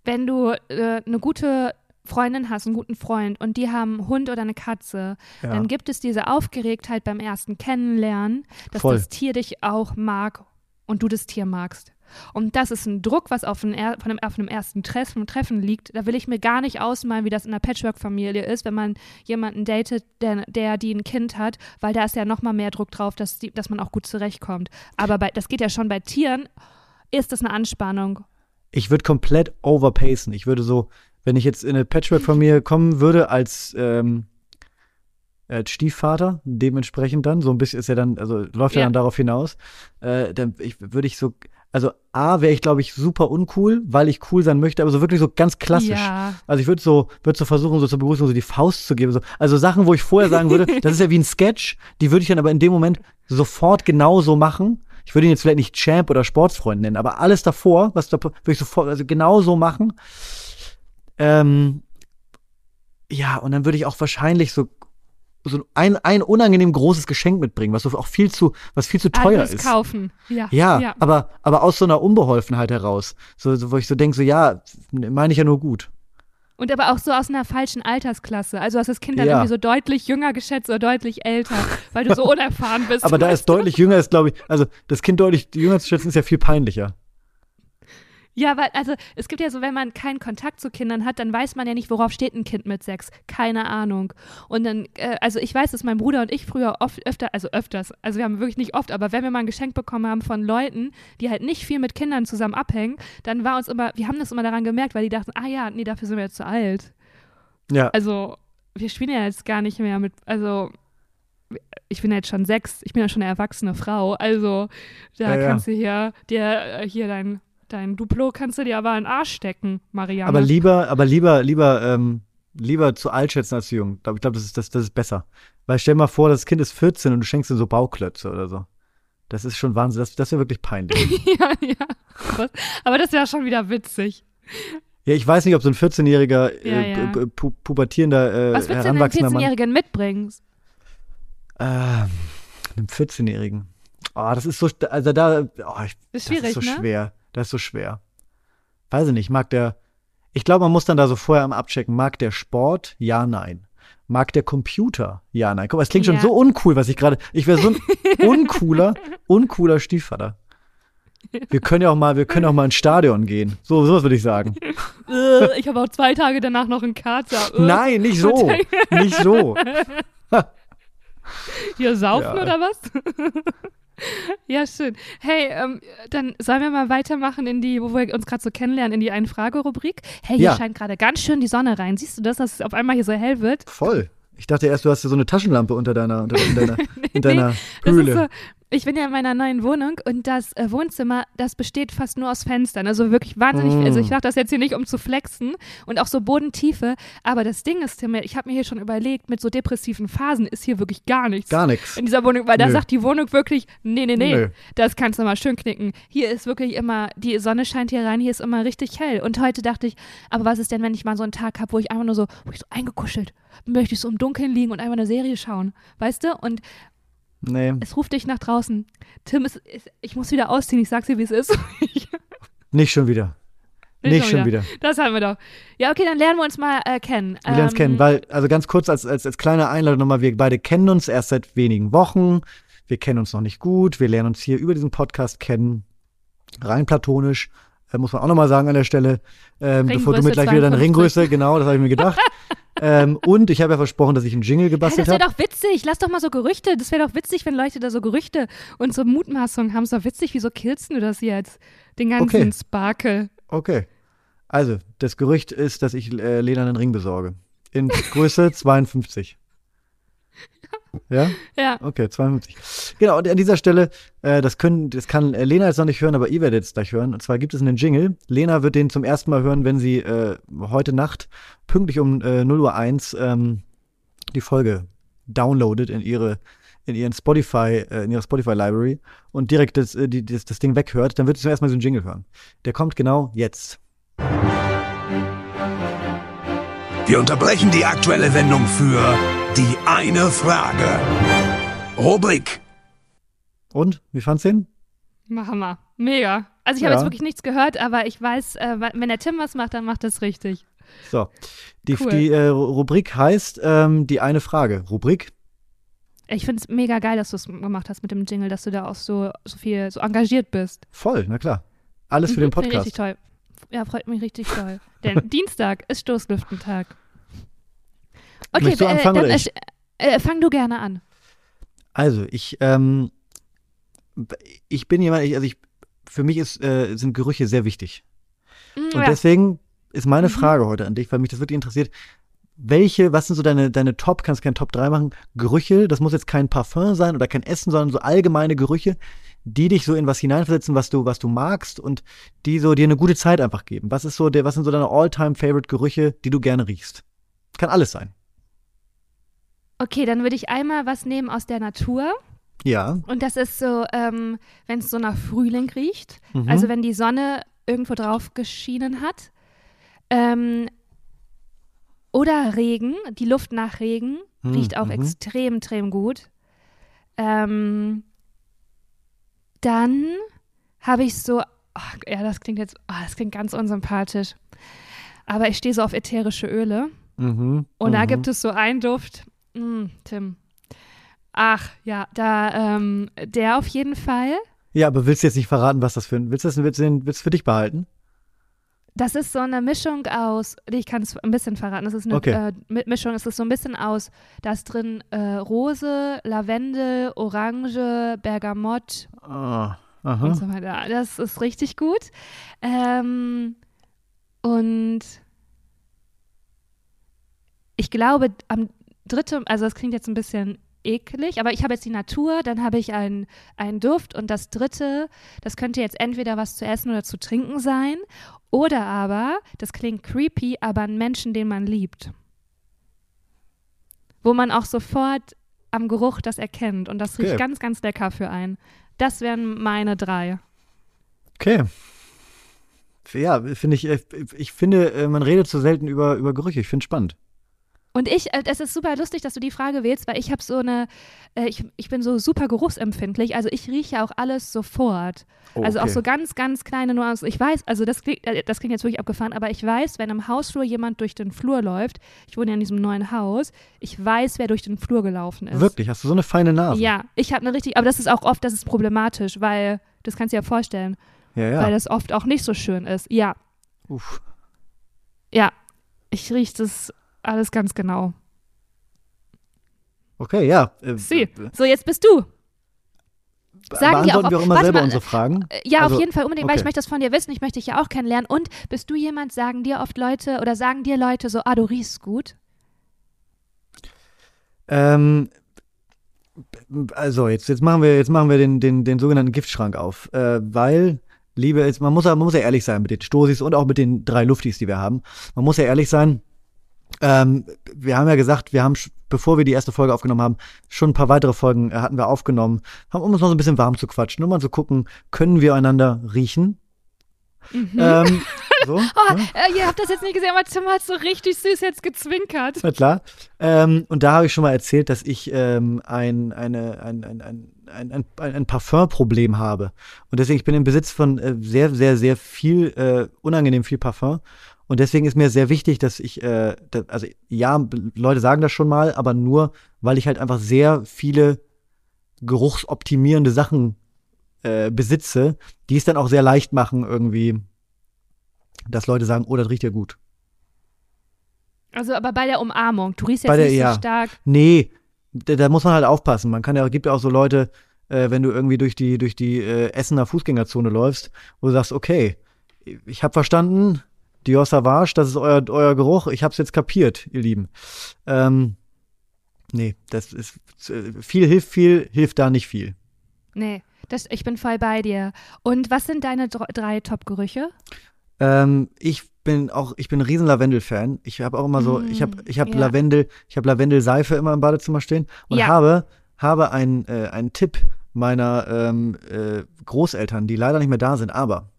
wenn du äh, eine gute Freundin hast, einen guten Freund und die haben einen Hund oder eine Katze, ja. dann gibt es diese Aufgeregtheit beim ersten Kennenlernen, dass Voll. das Tier dich auch mag und du das Tier magst. Und das ist ein Druck, was auf, einem, auf einem ersten Treffen, Treffen liegt. Da will ich mir gar nicht ausmalen, wie das in einer Patchwork-Familie ist, wenn man jemanden datet, der, der die ein Kind hat, weil da ist ja noch mal mehr Druck drauf, dass, die, dass man auch gut zurechtkommt. Aber bei, das geht ja schon bei Tieren, ist das eine Anspannung ich würde komplett overpacen. Ich würde so, wenn ich jetzt in eine Patchwork-Familie kommen würde als, ähm, als Stiefvater, dementsprechend dann, so ein bisschen ist er dann, also läuft ja. er dann darauf hinaus, äh, dann ich, würde ich so, also A, wäre ich, glaube ich, super uncool, weil ich cool sein möchte, aber so wirklich so ganz klassisch. Ja. Also ich würde so, würde so versuchen, so zur Begrüßung so die Faust zu geben. So. Also Sachen, wo ich vorher sagen würde, das ist ja wie ein Sketch, die würde ich dann aber in dem Moment sofort genauso machen ich würde ihn jetzt vielleicht nicht Champ oder Sportsfreund nennen, aber alles davor, was da würde ich sofort, also genau so machen. Ähm, ja, und dann würde ich auch wahrscheinlich so so ein, ein unangenehm großes Geschenk mitbringen, was so auch viel zu, was viel zu teuer Alles ist. kaufen. Ja. Ja, ja. aber, aber aus so einer Unbeholfenheit heraus. So, so wo ich so denke, so ja, meine ich ja nur gut. Und aber auch so aus einer falschen Altersklasse. Also hast das Kind dann Ja. irgendwie so deutlich jünger geschätzt oder deutlich älter, weil du so unerfahren bist. Aber da ist deutlich jünger, ist glaube ich, also das Kind deutlich jünger zu schätzen, ist ja viel peinlicher. Ja, weil, also es gibt ja so, wenn man keinen Kontakt zu Kindern hat, dann weiß man ja nicht, worauf steht ein Kind mit sechs. Keine Ahnung. Und dann, äh, also ich weiß, dass mein Bruder und ich früher oft, öfter, also öfters, also wir haben wirklich nicht oft, aber wenn wir mal ein Geschenk bekommen haben von Leuten, die halt nicht viel mit Kindern zusammen abhängen, dann war uns immer, wir haben das immer daran gemerkt, weil die dachten, ah ja, nee, dafür sind wir jetzt zu alt. Ja, Also, wir spielen ja jetzt gar nicht mehr mit, also ich bin ja jetzt schon sechs, ich bin ja schon eine erwachsene Frau, also da Ja, ja. kannst du hier, dir, äh, hier dein, dein Duplo kannst du dir aber in den Arsch stecken, Marianne. aber lieber, aber lieber, lieber, ähm, lieber zu alt schätzen als zu jung. Ich glaube, glaub, das, ist, das, das ist besser. Weil stell dir mal vor, das Kind ist 14 und du schenkst ihm so Bauklötze oder so. Das ist schon Wahnsinn. Das, das wäre wirklich peinlich. ja, ja. Aber das wäre schon wieder witzig. ja, ich weiß nicht, ob so ein 14-jähriger, Ja, äh, ja. pu- pu pubertierender, äh, Was würdest du denn einem heranwachsender Mann. 14-Jährigen mitbringen? Ähm, einem 14-jährigen. Oh, das ist so, also da, oh, ich, Ist das ist so ne? schwer. Das ist so schwer. Weiß ich nicht, mag der, ich glaube, man muss dann da so vorher am abchecken, mag der Sport? Ja, nein. Mag der Computer? Ja, nein. Guck mal, es klingt schon Ja. so uncool, was ich gerade, ich wäre so ein uncooler, uncooler Stiefvater. Wir können ja auch mal, wir können auch mal ins Stadion gehen. So, sowas würde ich sagen. Äh, ich habe auch zwei Tage danach noch einen Kater. Äh, Nein, nicht so. Nicht so. Hier saufen Ja. oder was? Ja, schön. Hey, ähm, dann sollen wir mal weitermachen in die, wo wir uns gerade so kennenlernen, in die Ein-Frage-Rubrik. Hey, hier Ja. scheint gerade ganz schön die Sonne rein. Siehst du das, dass es auf einmal hier so hell wird? Voll. Ich dachte erst, du hast ja so eine Taschenlampe unter deiner, unter, in deiner, in deiner Das Höhle. Ich bin ja in meiner neuen Wohnung und das äh, Wohnzimmer, das besteht fast nur aus Fenstern. Also wirklich wahnsinnig viel. Mm. Also ich sage das jetzt hier nicht, um zu flexen und auch so Bodentiefe. Aber das Ding ist, Tim, ich habe mir hier schon überlegt, mit so depressiven Phasen ist hier wirklich gar nichts. Gar nichts. in dieser Wohnung, weil da sagt die Wohnung wirklich, nee, nee, nee, Nö. das kannst du mal schön knicken. Hier ist wirklich immer, die Sonne scheint hier rein, hier ist immer richtig hell. Und heute dachte ich, aber was ist denn, wenn ich mal so einen Tag habe, wo ich einfach nur so, wo ich so eingekuschelt, möchte ich so im Dunkeln liegen und einfach eine Serie schauen, weißt du? Und Nee, es ruft dich nach draußen. Tim, es, es, ich muss wieder ausziehen, ich sag's dir, wie es ist. Ich nicht schon wieder. will Nicht schon wieder. Das haben wir doch. Ja, okay, dann lernen wir uns mal äh, kennen. Wir lernen uns Ähm, kennen, weil, also ganz kurz als, als, als kleine Einladung nochmal, wir beide kennen uns erst seit wenigen Wochen. Wir kennen uns noch nicht gut. Wir lernen uns hier über diesen Podcast kennen. Rein platonisch. Äh, muss man auch nochmal sagen an der Stelle. Ähm, bevor du mir gleich wieder deine 52. Ringgröße, genau, das habe ich mir gedacht. ähm, und ich habe ja versprochen, dass ich einen Jingle gebastelt das wäre habe. doch witzig. Lass doch mal so Gerüchte. Das wäre doch witzig, wenn Leute da so Gerüchte und so Mutmaßungen haben. Ist doch witzig. Wieso killst du das jetzt? Den ganzen Okay. Sparkle. Okay. Also, das Gerücht ist, dass ich äh, Lena einen Ring besorge. In Größe 52. Ja? Ja. Okay, 52. Genau, und an dieser Stelle, äh, das können, das kann äh, Lena jetzt noch nicht hören, aber ihr werdet es gleich hören. Und zwar gibt es einen Jingle. Lena wird den zum ersten Mal hören, wenn sie äh, heute Nacht pünktlich um äh, 0 Uhr 1 ähm, die Folge downloadet in ihre in ihren Spotify, äh, in ihre Spotify Library und direkt das, äh, die, das, das Ding weghört, dann wird sie zum ersten Mal so einen Jingle hören. Der kommt genau jetzt. Wir unterbrechen die aktuelle Wendung für die eine Frage. Rubrik. Und wie fand's den? Machen wir. Mega. Also ich habe Ja. jetzt wirklich nichts gehört, aber ich weiß, äh, wenn der Tim was macht, dann macht das richtig. So, die, Cool. die äh, Rubrik heißt ähm, die eine Frage. Rubrik Ich finde es mega geil, dass du es gemacht hast mit dem Jingle, dass du da auch so, so viel so engagiert bist. voll, na klar. Alles für den Mhm, ich Podcast. Richtig toll. Ja, freut mich richtig toll. Denn Dienstag ist Stoßlüftentag. Okay, Möchtest du äh, anfangen dann oder äh, ich? äh, fang du gerne an. Also, ich, ähm, ich bin jemand, ich, also ich, für mich ist, äh, sind Gerüche sehr wichtig. Mm, Und ja. deswegen ist meine Mhm. Frage heute an dich, weil mich das wirklich interessiert. Welche, was sind so deine, deine Top, kannst kein Top 3 machen, Gerüche, das muss jetzt kein Parfum sein oder kein Essen, sondern so allgemeine Gerüche, die dich so in was hineinversetzen, was du, was du magst und die so dir eine gute Zeit einfach geben. Was ist so der, was sind so deine All-Time-Favorite-Gerüche, die du gerne riechst? Kann alles sein. Okay, dann würde ich einmal was nehmen aus der Natur. Ja. Und das ist so, ähm, wenn es so nach Frühling riecht. Mhm. Also wenn die Sonne irgendwo drauf geschienen hat. Ähm, oder Regen, die Luft nach Regen. Riecht auch mhm. extrem, extrem gut. Ähm, dann habe ich so, ach, ja, das klingt jetzt, oh, das klingt ganz unsympathisch. Aber ich stehe so auf ätherische Öle. Mhm. Und da mhm. gibt es so einen Duft. Mm, Tim. Ach, ja, da, ähm, der auf jeden Fall. Ja, aber willst du jetzt nicht verraten, was das für ein. Willst du das willst du, willst für dich behalten? Das ist so eine Mischung aus, ich kann es ein bisschen verraten, das ist eine Okay. äh, Mi- Mischung, es ist so ein bisschen aus, da ist drin äh, Rose, Lavendel, Orange, Bergamott Ah, und so weiter. Das ist richtig gut. Ähm, und ich glaube, am dritten, also das klingt jetzt ein bisschen eklig, aber ich habe jetzt die Natur, dann habe ich einen, einen Duft und das dritte, das könnte jetzt entweder was zu essen oder zu trinken sein oder aber, das klingt creepy, aber ein Menschen, den man liebt. Wo man auch sofort am Geruch das erkennt und das riecht Okay. ganz, ganz lecker für einen. Das wären meine drei. Okay. Ja, finde ich, äh, ich finde, äh, man redet so selten über, über Gerüche. Ich finde spannend. Und ich, äh, es ist super lustig, dass du die Frage wählst, weil ich habe so eine, äh, ich, ich bin so super geruchsempfindlich, also ich rieche auch alles sofort. Also auch Okay. so ganz, ganz kleine Nuancen. Ich weiß, also das klingt, äh, das klingt jetzt wirklich abgefahren, aber ich weiß, wenn im Hausflur jemand durch den Flur läuft, ich wohne ja in diesem neuen Haus, ich weiß, wer durch den Flur gelaufen ist. Wirklich, hast du so eine feine Nase? Ja, ich habe eine richtig, aber das ist auch oft, das ist problematisch, weil, das kannst du dir ja vorstellen, Ja, weil ja. das oft auch nicht so schön ist. Ja, Uff. ja, ich rieche das alles ganz genau. Okay, ja. Äh, Sie. äh, So, jetzt bist du. Sagen die beantworten auch, wir auch immer selber mal, unsere Fragen. Äh, Ja, Also, auf jeden Fall unbedingt, weil ich okay. möchte das von dir wissen, ich möchte dich ja auch kennenlernen. Und bist du jemand, sagen dir oft Leute oder sagen dir Leute so, ah, du riechst gut? Ähm, also, jetzt, jetzt machen wir, jetzt machen wir den, den, den sogenannten Giftschrank auf. Äh, weil, liebe, jetzt, man, muss, ja- man muss ja ehrlich sein mit den Stosis und auch mit den drei Luftis, die wir haben. Man muss ja ehrlich sein. Ähm, wir haben ja gesagt, wir haben, bevor wir die erste Folge aufgenommen haben, schon ein paar weitere Folgen äh, hatten wir aufgenommen, haben, um uns noch so ein bisschen warm zu quatschen, um mal zu gucken, können wir einander riechen? Ähm, so, Oh, ne? äh, ihr habt das jetzt nicht gesehen, aber Tim hat so richtig süß jetzt gezwinkert. Na klar. Ähm, und da habe ich schon mal erzählt, dass ich ähm, ein, eine, ein, ein, ein, ein, ein, ein, Parfumproblem habe. Und deswegen, ich bin im Besitz von äh, sehr, sehr, sehr viel, äh, unangenehm viel Parfum. Und deswegen ist mir sehr wichtig, dass ich, äh, also ja, Leute sagen das schon mal, aber nur, weil ich halt einfach sehr viele geruchsoptimierende Sachen äh, besitze, die es dann auch sehr leicht machen, irgendwie, dass Leute sagen, oh, das riecht ja gut. Also, aber bei der Umarmung, du riechst jetzt Bei der- nicht ja. so stark. Nee, da, da muss man halt aufpassen. Man kann ja, gibt ja auch so Leute, äh, wenn du irgendwie durch die, durch die äh, Essener Fußgängerzone läufst, wo du sagst, okay, ich habe verstanden, Dior Savage, das ist euer, euer Geruch, ich hab's jetzt kapiert, ihr Lieben. Ähm, nee, das ist, äh, viel hilft viel, hilft da nicht viel. Nee, das, ich bin voll bei dir. Und was sind deine dr- drei Top-Gerüche? Ähm, ich bin auch, ich bin ein riesen Lavendel-Fan. Ich habe auch immer so, Mm, ich habe, ich habe ja. Lavendel, ich habe Lavendel-Seife immer im Badezimmer stehen und Ja. habe, habe einen, äh, einen Tipp meiner ähm, äh, Großeltern, die leider nicht mehr da sind, aber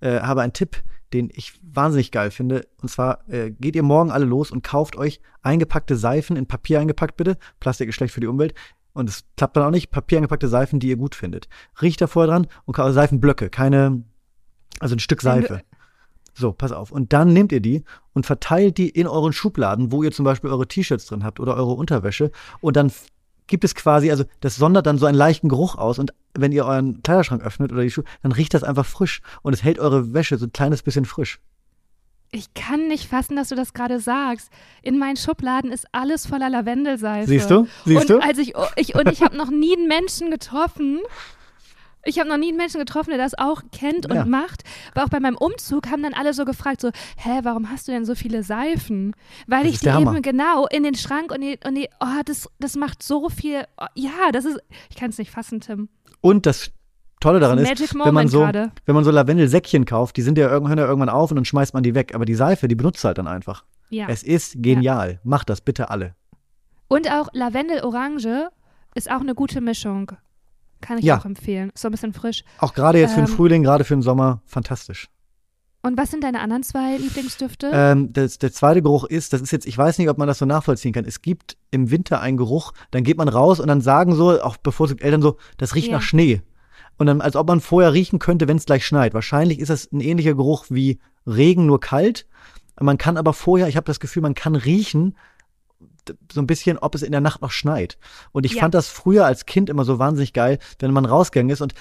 äh, habe einen Tipp, den ich wahnsinnig geil finde. Und zwar äh, geht ihr morgen alle los und kauft euch eingepackte Seifen in Papier eingepackt bitte. Plastik ist schlecht für die Umwelt. Und es klappt dann auch nicht. Papier eingepackte Seifen, die ihr gut findet. Riecht da vorher dran und kauft Seifenblöcke, keine, also ein Stück Seife. So, pass auf. Und dann nehmt ihr die und verteilt die in euren Schubladen, wo ihr zum Beispiel eure T-Shirts drin habt oder eure Unterwäsche. Und dann gibt es quasi, also das sondert dann so einen leichten Geruch aus. Und wenn ihr euren Kleiderschrank öffnet oder die Schuhe, dann riecht das einfach frisch. Und es hält eure Wäsche so ein kleines bisschen frisch. Ich kann nicht fassen, dass du das gerade sagst. In meinen Schubladen ist alles voller Lavendelseife. Siehst du? Siehst und du? Als ich, oh, ich, und ich habe noch nie einen Menschen getroffen. Ich habe noch nie einen Menschen getroffen, der das auch kennt Ja. und macht. Aber auch bei meinem Umzug haben dann alle so gefragt, so, hä, warum hast du denn so viele Seifen? Weil Das ich ist die eben genau in den Schrank und die, und die oh, das, das macht so viel, oh, ja, das ist, ich kann es nicht fassen, Tim. Und das Tolle daran ist, Magic wenn man so, gerade. wenn man so Lavendelsäckchen kauft, die sind ja irgendwann, ja irgendwann auf und dann schmeißt man die weg. Aber die Seife, die benutzt halt dann einfach. Ja. Es ist genial. Macht das bitte alle. Und auch Lavendel-Orange ist auch eine gute Mischung. Kann ich Ja. auch empfehlen. Ist so ein bisschen frisch. Auch gerade jetzt für den Ähm, Frühling, gerade für den Sommer, fantastisch. Und was sind deine anderen zwei Lieblingsdüfte? Ähm, das, der zweite Geruch ist, das ist jetzt, ich weiß nicht, ob man das so nachvollziehen kann. Es gibt im Winter einen Geruch, dann geht man raus und dann sagen so, auch bevorzugt Eltern so, das riecht Ja. nach Schnee. Und dann, als ob man vorher riechen könnte, wenn es gleich schneit. Wahrscheinlich ist das ein ähnlicher Geruch wie Regen, nur kalt. Man kann aber vorher, ich habe das Gefühl, man kann riechen, so ein bisschen, ob es in der Nacht noch schneit. Und ich Ja. fand das früher als Kind immer so wahnsinnig geil, wenn man rausgegangen ist und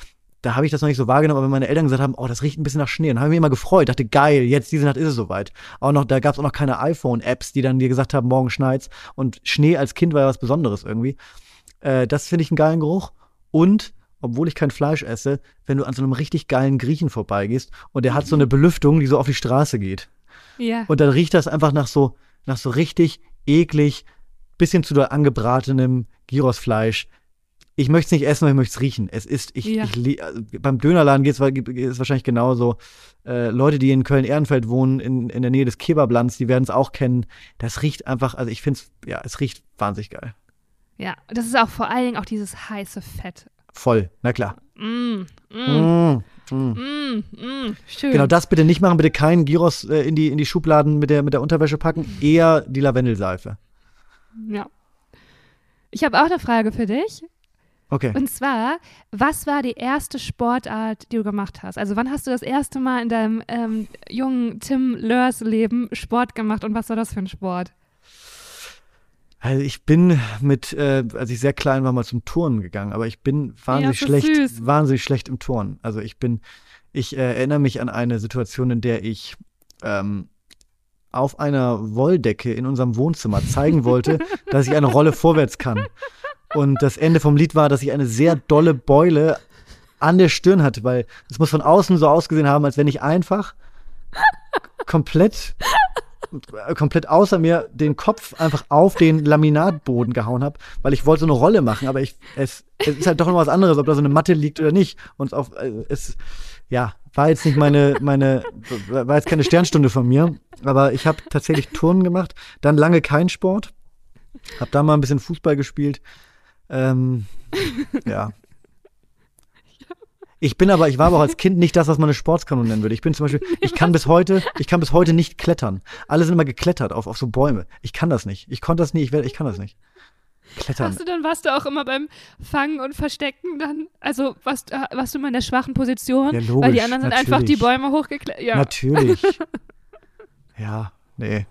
da habe ich das noch nicht so wahrgenommen, aber wenn meine Eltern gesagt haben, oh, das riecht ein bisschen nach Schnee, dann habe ich mich immer gefreut, dachte, geil, jetzt diese Nacht ist es soweit. Auch noch, da gab es auch noch keine iPhone-Apps, die dann dir gesagt haben, morgen schneit's. Und Schnee als Kind war ja was Besonderes irgendwie. Äh, das finde ich einen geilen Geruch. Und, obwohl ich kein Fleisch esse, wenn du an so einem richtig geilen Griechen vorbeigehst und der hat so eine Belüftung, die so auf die Straße geht. ja. Und dann riecht das einfach nach so, nach so richtig eklig, bisschen zu doll angebratenem Gyrosfleisch. Ich möchte es nicht essen, aber ich möchte es riechen. Es ist, ich, Ja. ich also beim Dönerladen geht es wahrscheinlich genauso. Äh, Leute, die in Köln-Ehrenfeld wohnen, in, in der Nähe des Kebablands, die werden es auch kennen. Das riecht einfach, also ich finde es, ja, es riecht wahnsinnig geil. ja, das ist auch vor allen Dingen auch dieses heiße Fett. Voll, na klar. Mm, mm, Mm, mm. mm, mm, schön. Genau das bitte nicht machen, bitte keinen Gyros äh, in, die, in die Schubladen mit der, mit der Unterwäsche packen, eher die Lavendelseife. Ja. Ich habe auch eine Frage für dich. Okay. Und zwar, was war die erste Sportart, die du gemacht hast? Also wann hast du das erste Mal in deinem ähm, jungen Tim Lörs Leben Sport gemacht und was war das für ein Sport? Also ich bin mit, äh, als ich sehr klein war, mal zum Turnen gegangen, aber ich bin wahnsinnig das schlecht, süß. wahnsinnig schlecht im Turnen. Also ich bin, ich äh, erinnere mich an eine Situation, in der ich ähm, auf einer Wolldecke in unserem Wohnzimmer zeigen wollte, dass ich eine Rolle vorwärts kann. Und das Ende vom Lied war, dass ich eine sehr dolle Beule an der Stirn hatte, weil es muss von außen so ausgesehen haben, als wenn ich einfach komplett komplett außer mir den Kopf einfach auf den Laminatboden gehauen habe, weil ich wollte so eine Rolle machen, aber ich, es, es ist halt doch noch was anderes, ob da so eine Matte liegt oder nicht. Und auf, äh, es, ja, war jetzt nicht meine, meine, war jetzt keine Sternstunde von mir, aber ich habe tatsächlich Turnen gemacht, dann lange kein Sport, habe da mal ein bisschen Fußball gespielt, ähm, ja. Ich bin aber, ich war aber auch als Kind nicht das, was man eine Sportskanone nennen würde. Ich bin zum Beispiel, ich kann bis heute, ich kann bis heute nicht klettern. Alle sind immer geklettert auf, auf so Bäume. Ich kann das nicht. Ich konnte das nie, ich, werd- ich kann das nicht. Klettern. Hast du dann warst du auch immer beim Fangen und Verstecken dann, also warst, äh, warst du immer in der schwachen Position, Ja, logisch, weil die anderen sind einfach die natürlich. Bäume hochgeklettert. Ja. Natürlich. Ja, nee.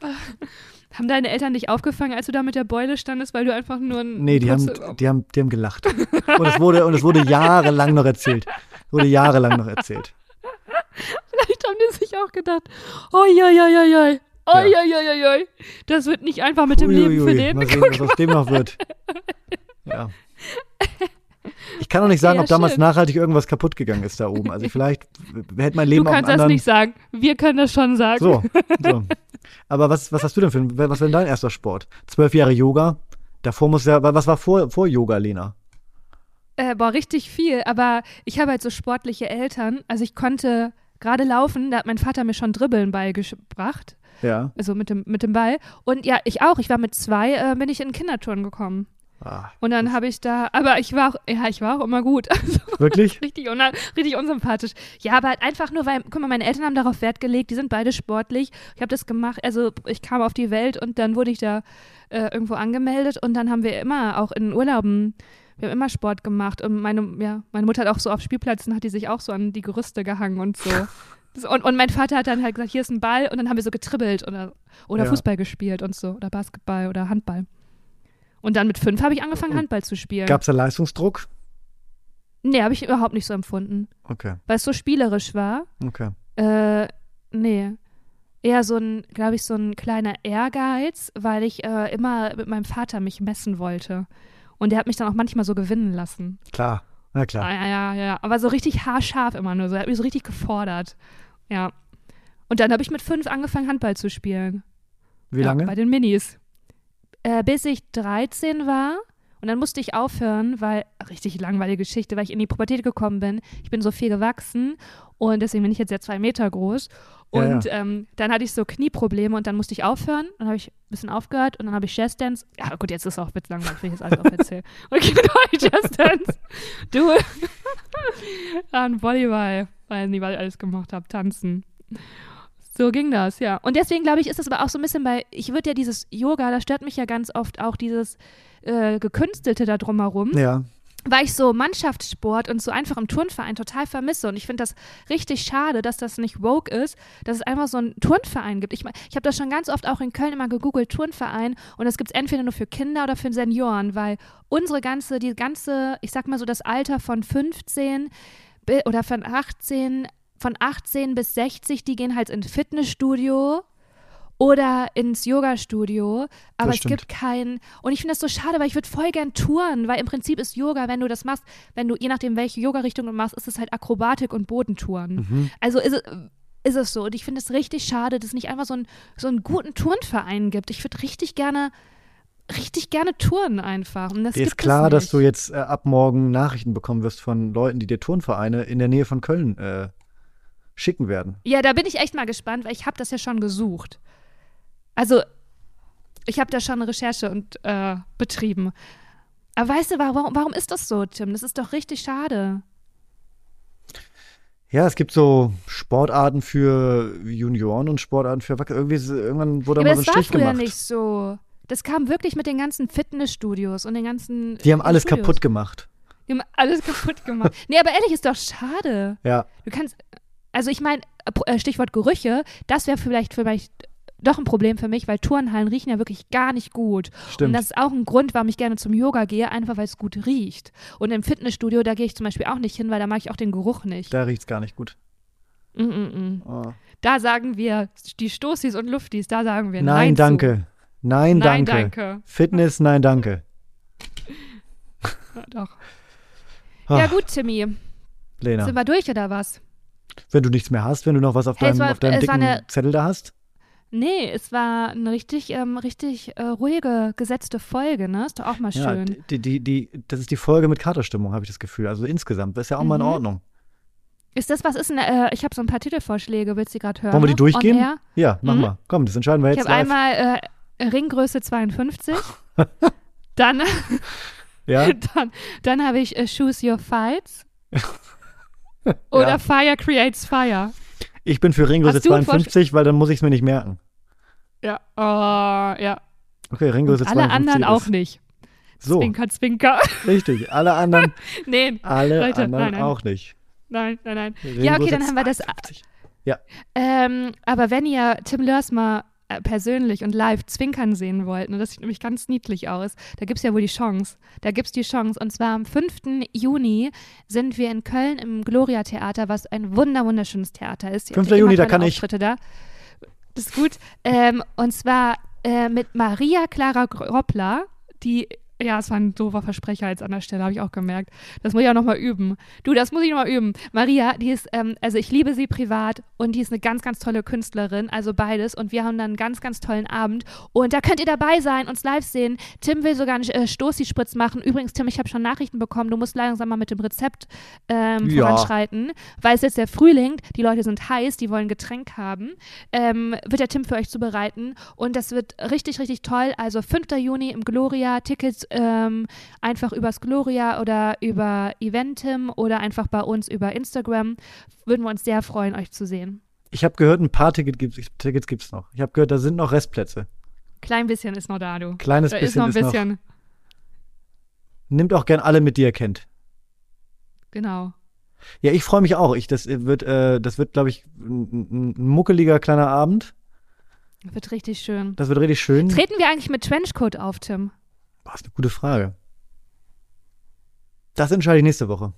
Haben deine Eltern dich aufgefangen, als du da mit der Beule standest, weil du einfach nur ein Nee, die haben, die haben, die haben gelacht. Und es wurde, und es wurde jahrelang noch erzählt. Wurde jahrelang noch erzählt. Vielleicht haben die sich auch gedacht, oi, oi, oi, oi, oi. Oi, oi, oi, oi, oi. Das wird nicht einfach mit dem Leben für den. Mal sehen, was aus dem noch wird. Ja. Ich kann auch nicht sagen, Ja, ob damals schön. nachhaltig irgendwas kaputt gegangen ist da oben. Also vielleicht hätte mein Du Leben auch einen kannst das anderen. nicht sagen. Wir können das schon sagen. So, so. Aber was, was hast du denn für was war denn dein erster Sport? Zwölf Jahre Yoga. Davor muss ja, was war vor, vor Yoga, Lena? Äh, boah, richtig viel. Aber ich habe halt so sportliche Eltern. Also ich konnte gerade laufen, da hat mein Vater mir schon Dribbeln beigebracht. Ja. Also mit dem, mit dem Ball. Und ja, ich auch. Ich war mit zwei, äh, bin ich in den Kinderturnen gekommen. Ah, Und dann habe ich da, aber ich war auch, ja, ich war auch immer gut. Also wirklich? richtig, una, richtig unsympathisch. Ja, aber halt einfach nur, weil, guck mal, meine Eltern haben darauf Wert gelegt, die sind beide sportlich. Ich habe das gemacht, also ich kam auf die Welt und dann wurde ich da äh, irgendwo angemeldet und dann haben wir immer auch in Urlauben, wir haben immer Sport gemacht und meine, ja, meine Mutter hat auch so auf Spielplätzen, hat die sich auch so an die Gerüste gehangen und so. Und, und mein Vater hat dann halt gesagt, hier ist ein Ball und dann haben wir so getribbelt oder, oder Ja. Fußball gespielt und so oder Basketball oder Handball. Und dann mit fünf habe ich angefangen, Handball zu spielen. Gab es da Leistungsdruck? Nee, habe ich überhaupt nicht so empfunden. Okay, Weil es so spielerisch war. okay. Äh, nee. Eher so ein, glaube ich, so ein kleiner Ehrgeiz, weil ich äh, immer mit meinem Vater mich messen wollte. Und der hat mich dann auch manchmal so gewinnen lassen. Klar. Na klar. Ah, ja, ja, ja. Aber so richtig haarscharf immer nur so. Er hat mich so richtig gefordert. Ja. Und dann habe ich mit fünf angefangen, Handball zu spielen. Wie ja, lange? Bei den Minis. Äh, bis ich 13 war. Und dann musste ich aufhören, weil, richtig langweilige Geschichte, weil ich in die Pubertät gekommen bin. Ich bin so viel gewachsen und deswegen bin ich jetzt ja zwei Meter groß. Ja, Und ja. Ähm, dann hatte ich so Knieprobleme und dann musste ich aufhören. Dann habe ich ein bisschen aufgehört und dann habe ich Jazzdance. Ja, gut, jetzt ist es auch bisschen langweilig, wenn ich jetzt alles auferzähle. Habe ich Jazzdance. Du. Dann Volleyball. Was ich alles gemacht habe. Tanzen. So ging das, ja. Und deswegen glaube ich, ist es aber auch so ein bisschen bei, ich würde ja dieses Yoga, da stört mich ja ganz oft auch dieses äh, Gekünstelte da drumherum. Ja. Weil ich so Mannschaftssport und so einfach im Turnverein total vermisse. Und ich finde das richtig schade, dass das nicht woke ist, dass es einfach so einen Turnverein gibt. Ich, ich habe das schon ganz oft auch in Köln immer gegoogelt, Turnverein. Und das gibt es entweder nur für Kinder oder für Senioren, weil unsere ganze, die ganze, ich sag mal so das Alter von 15 bi- oder von 18, von 18 bis 60, die gehen halt ins Fitnessstudio oder ins Yoga-Studio, aber es gibt kein und ich finde das so schade, weil ich würde voll gern touren, weil im Prinzip ist Yoga, wenn du das machst, wenn du je nachdem welche Yoga-Richtung du machst, ist es halt Akrobatik und Bodentouren. Mhm. Also ist es, ist es so und ich finde es richtig schade, dass es nicht einfach so, ein, so einen guten Turnverein gibt. Ich würde richtig gerne richtig gerne touren einfach. Und das Dir ist klar, dass du jetzt äh, ab morgen Nachrichten bekommen wirst von Leuten, die dir Turnvereine in der Nähe von Köln äh, schicken werden. Ja, da bin ich echt mal gespannt, weil ich habe das ja schon gesucht. Also, ich habe da schon eine Recherche und äh, betrieben. Aber weißt du, warum, warum ist das so, Tim? Das ist doch richtig schade. Ja, es gibt so Sportarten für Junioren und Sportarten für Erwachsene. Irgendwie ist, irgendwann wurde Ja, mal so das ein war Strich früher gemacht. nicht so. Das kam wirklich mit den ganzen Fitnessstudios und den ganzen. Die haben alles Studios. kaputt gemacht. Die haben alles kaputt gemacht. nee, aber ehrlich, ist doch schade. Ja, Du kannst, also ich meine, äh, Stichwort Gerüche, das wäre vielleicht vielleicht doch ein Problem für mich, weil Turnhallen riechen ja wirklich gar nicht gut. Und stimmt. das ist auch ein Grund, warum ich gerne zum Yoga gehe, einfach weil es gut riecht. Und im Fitnessstudio, da gehe ich zum Beispiel auch nicht hin, weil da mag ich auch den Geruch nicht. da riecht's gar nicht gut. Mm -mm. Oh. Da sagen wir, die Stoßis und Luftis, da sagen wir Nein, Nein, danke. Nein, Nein, danke. danke. Fitness, nein, danke. Ja, doch. Ach, Ja gut, Timmy. Lena, Sind wir durch oder was? wenn du nichts mehr hast, wenn du noch was auf Hey, es deinem, war- auf deinem es dicken eine- Zettel da hast. Nee, es war eine richtig, ähm, richtig äh, ruhige, gesetzte Folge, ne? Ist doch auch mal Ja, schön. die, die, die, das ist die Folge mit Katerstimmung, habe ich das Gefühl. Also insgesamt, das ist ja auch mal in Mhm. Ordnung. Ist das, was ist denn, äh, ich habe so ein paar Titelvorschläge, willst du gerade hören? Wollen wir die ne? durchgehen? Ja, mach Mhm. mal. Komm, das entscheiden wir Ich jetzt habe live. einmal äh, Ringgröße 52. dann ja? dann, dann habe ich äh, Choose Your Fights. Oder Ja. Fire Creates Fire. Ich bin für Ringgröße Hast du einen 52, weil dann muss ich es mir nicht merken. Ja. Oh, ja. Okay, Ringgröße Und alle 52 anderen ist. auch nicht. So, Zwinker, zwinker. richtig. Alle anderen, nee, alle Leute, anderen nein, nein. auch nicht. nein, nein, nein. Ringgröße Ja, okay, dann haben wir das. 52. Ähm, aber wenn ihr Tim Lörs mal persönlich und live zwinkern sehen wollt, ne, das sieht nämlich ganz niedlich aus, da gibt es ja wohl die Chance. Da gibt es die Chance. Und zwar am 5. Juni sind wir in Köln im Gloria Theater, was ein wunder wunderschönes Theater ist. Ihr habt 5. ja immer Juni, da kann ich. Auftritte Da. Das ist gut. Ähm, und zwar äh, mit Maria Clara Groppler, die ja, es war ein doofer Versprecher jetzt an der Stelle, habe ich auch gemerkt. Das muss ich auch nochmal üben. Du, das muss ich nochmal üben. Maria, die ist, ähm, also ich liebe sie privat und die ist eine ganz, ganz tolle Künstlerin, also beides. Und wir haben dann einen ganz, ganz tollen Abend. Und da könnt ihr dabei sein, uns live sehen. Tim will sogar einen äh, Stoßi-Spritz machen. Übrigens, Tim, ich habe schon Nachrichten bekommen, du musst langsam mal mit dem Rezept ähm, Ja. voranschreiten, weil es jetzt der Frühling, die Leute sind heiß, die wollen Getränk haben. Ähm, wird der Tim für euch zubereiten. Und das wird richtig, richtig toll. Also 5. Juni im Gloria. Tickets ähm, einfach übers Gloria oder über Eventim oder einfach bei uns über Instagram. Würden wir uns sehr freuen, euch zu sehen. Ich habe gehört, ein paar Ticket gibt's, Tickets gibt es noch. Ich habe gehört, da sind noch Restplätze. Klein bisschen ist noch da, du. Kleines Da ist bisschen noch ein ist noch. bisschen. Nimmt auch gern alle mit, die ihr kennt. Genau. Ja, ich freue mich auch. Ich, das wird, äh, das wird, glaube ich, ein, ein muckeliger kleiner Abend. Wird richtig schön. Das wird richtig schön. Treten wir eigentlich mit Trenchcoat auf, Tim? Boah, ist eine gute Frage. Das entscheide ich nächste Woche.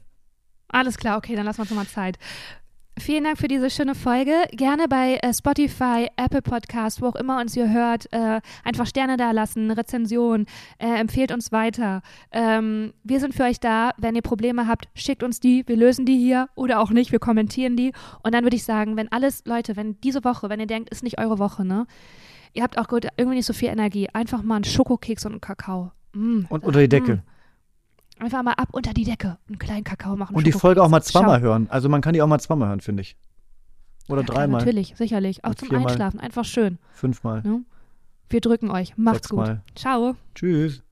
Alles klar, okay, dann lassen wir uns nochmal Zeit. Vielen Dank für diese schöne Folge. Gerne bei äh, Spotify, Apple Podcast, wo auch immer uns ihr hört, äh, einfach Sterne da lassen, Rezension, äh, empfehlt uns weiter. Ähm, wir sind für euch da. Wenn ihr Probleme habt, schickt uns die. Wir lösen die hier oder auch nicht. Wir kommentieren die. Und dann würde ich sagen, wenn alles, Leute, wenn diese Woche, wenn ihr denkt, ist nicht eure Woche, ne? Ihr habt auch gut, irgendwie nicht so viel Energie. Einfach mal einen Schokokeks und einen Kakao. Mm, Und unter die Decke. Mm. Einfach mal ab unter die Decke. Einen kleinen Kakao machen. Und die. Folge auch mal Schau. zweimal hören. Also man kann die auch mal zweimal hören, finde ich. Oder Ja, dreimal, natürlich, sicherlich. Auch Und zum. Einschlafen. Einfach schön. fünfmal, Wir drücken euch. Macht's gut. sechsmal. Ciao. Tschüss.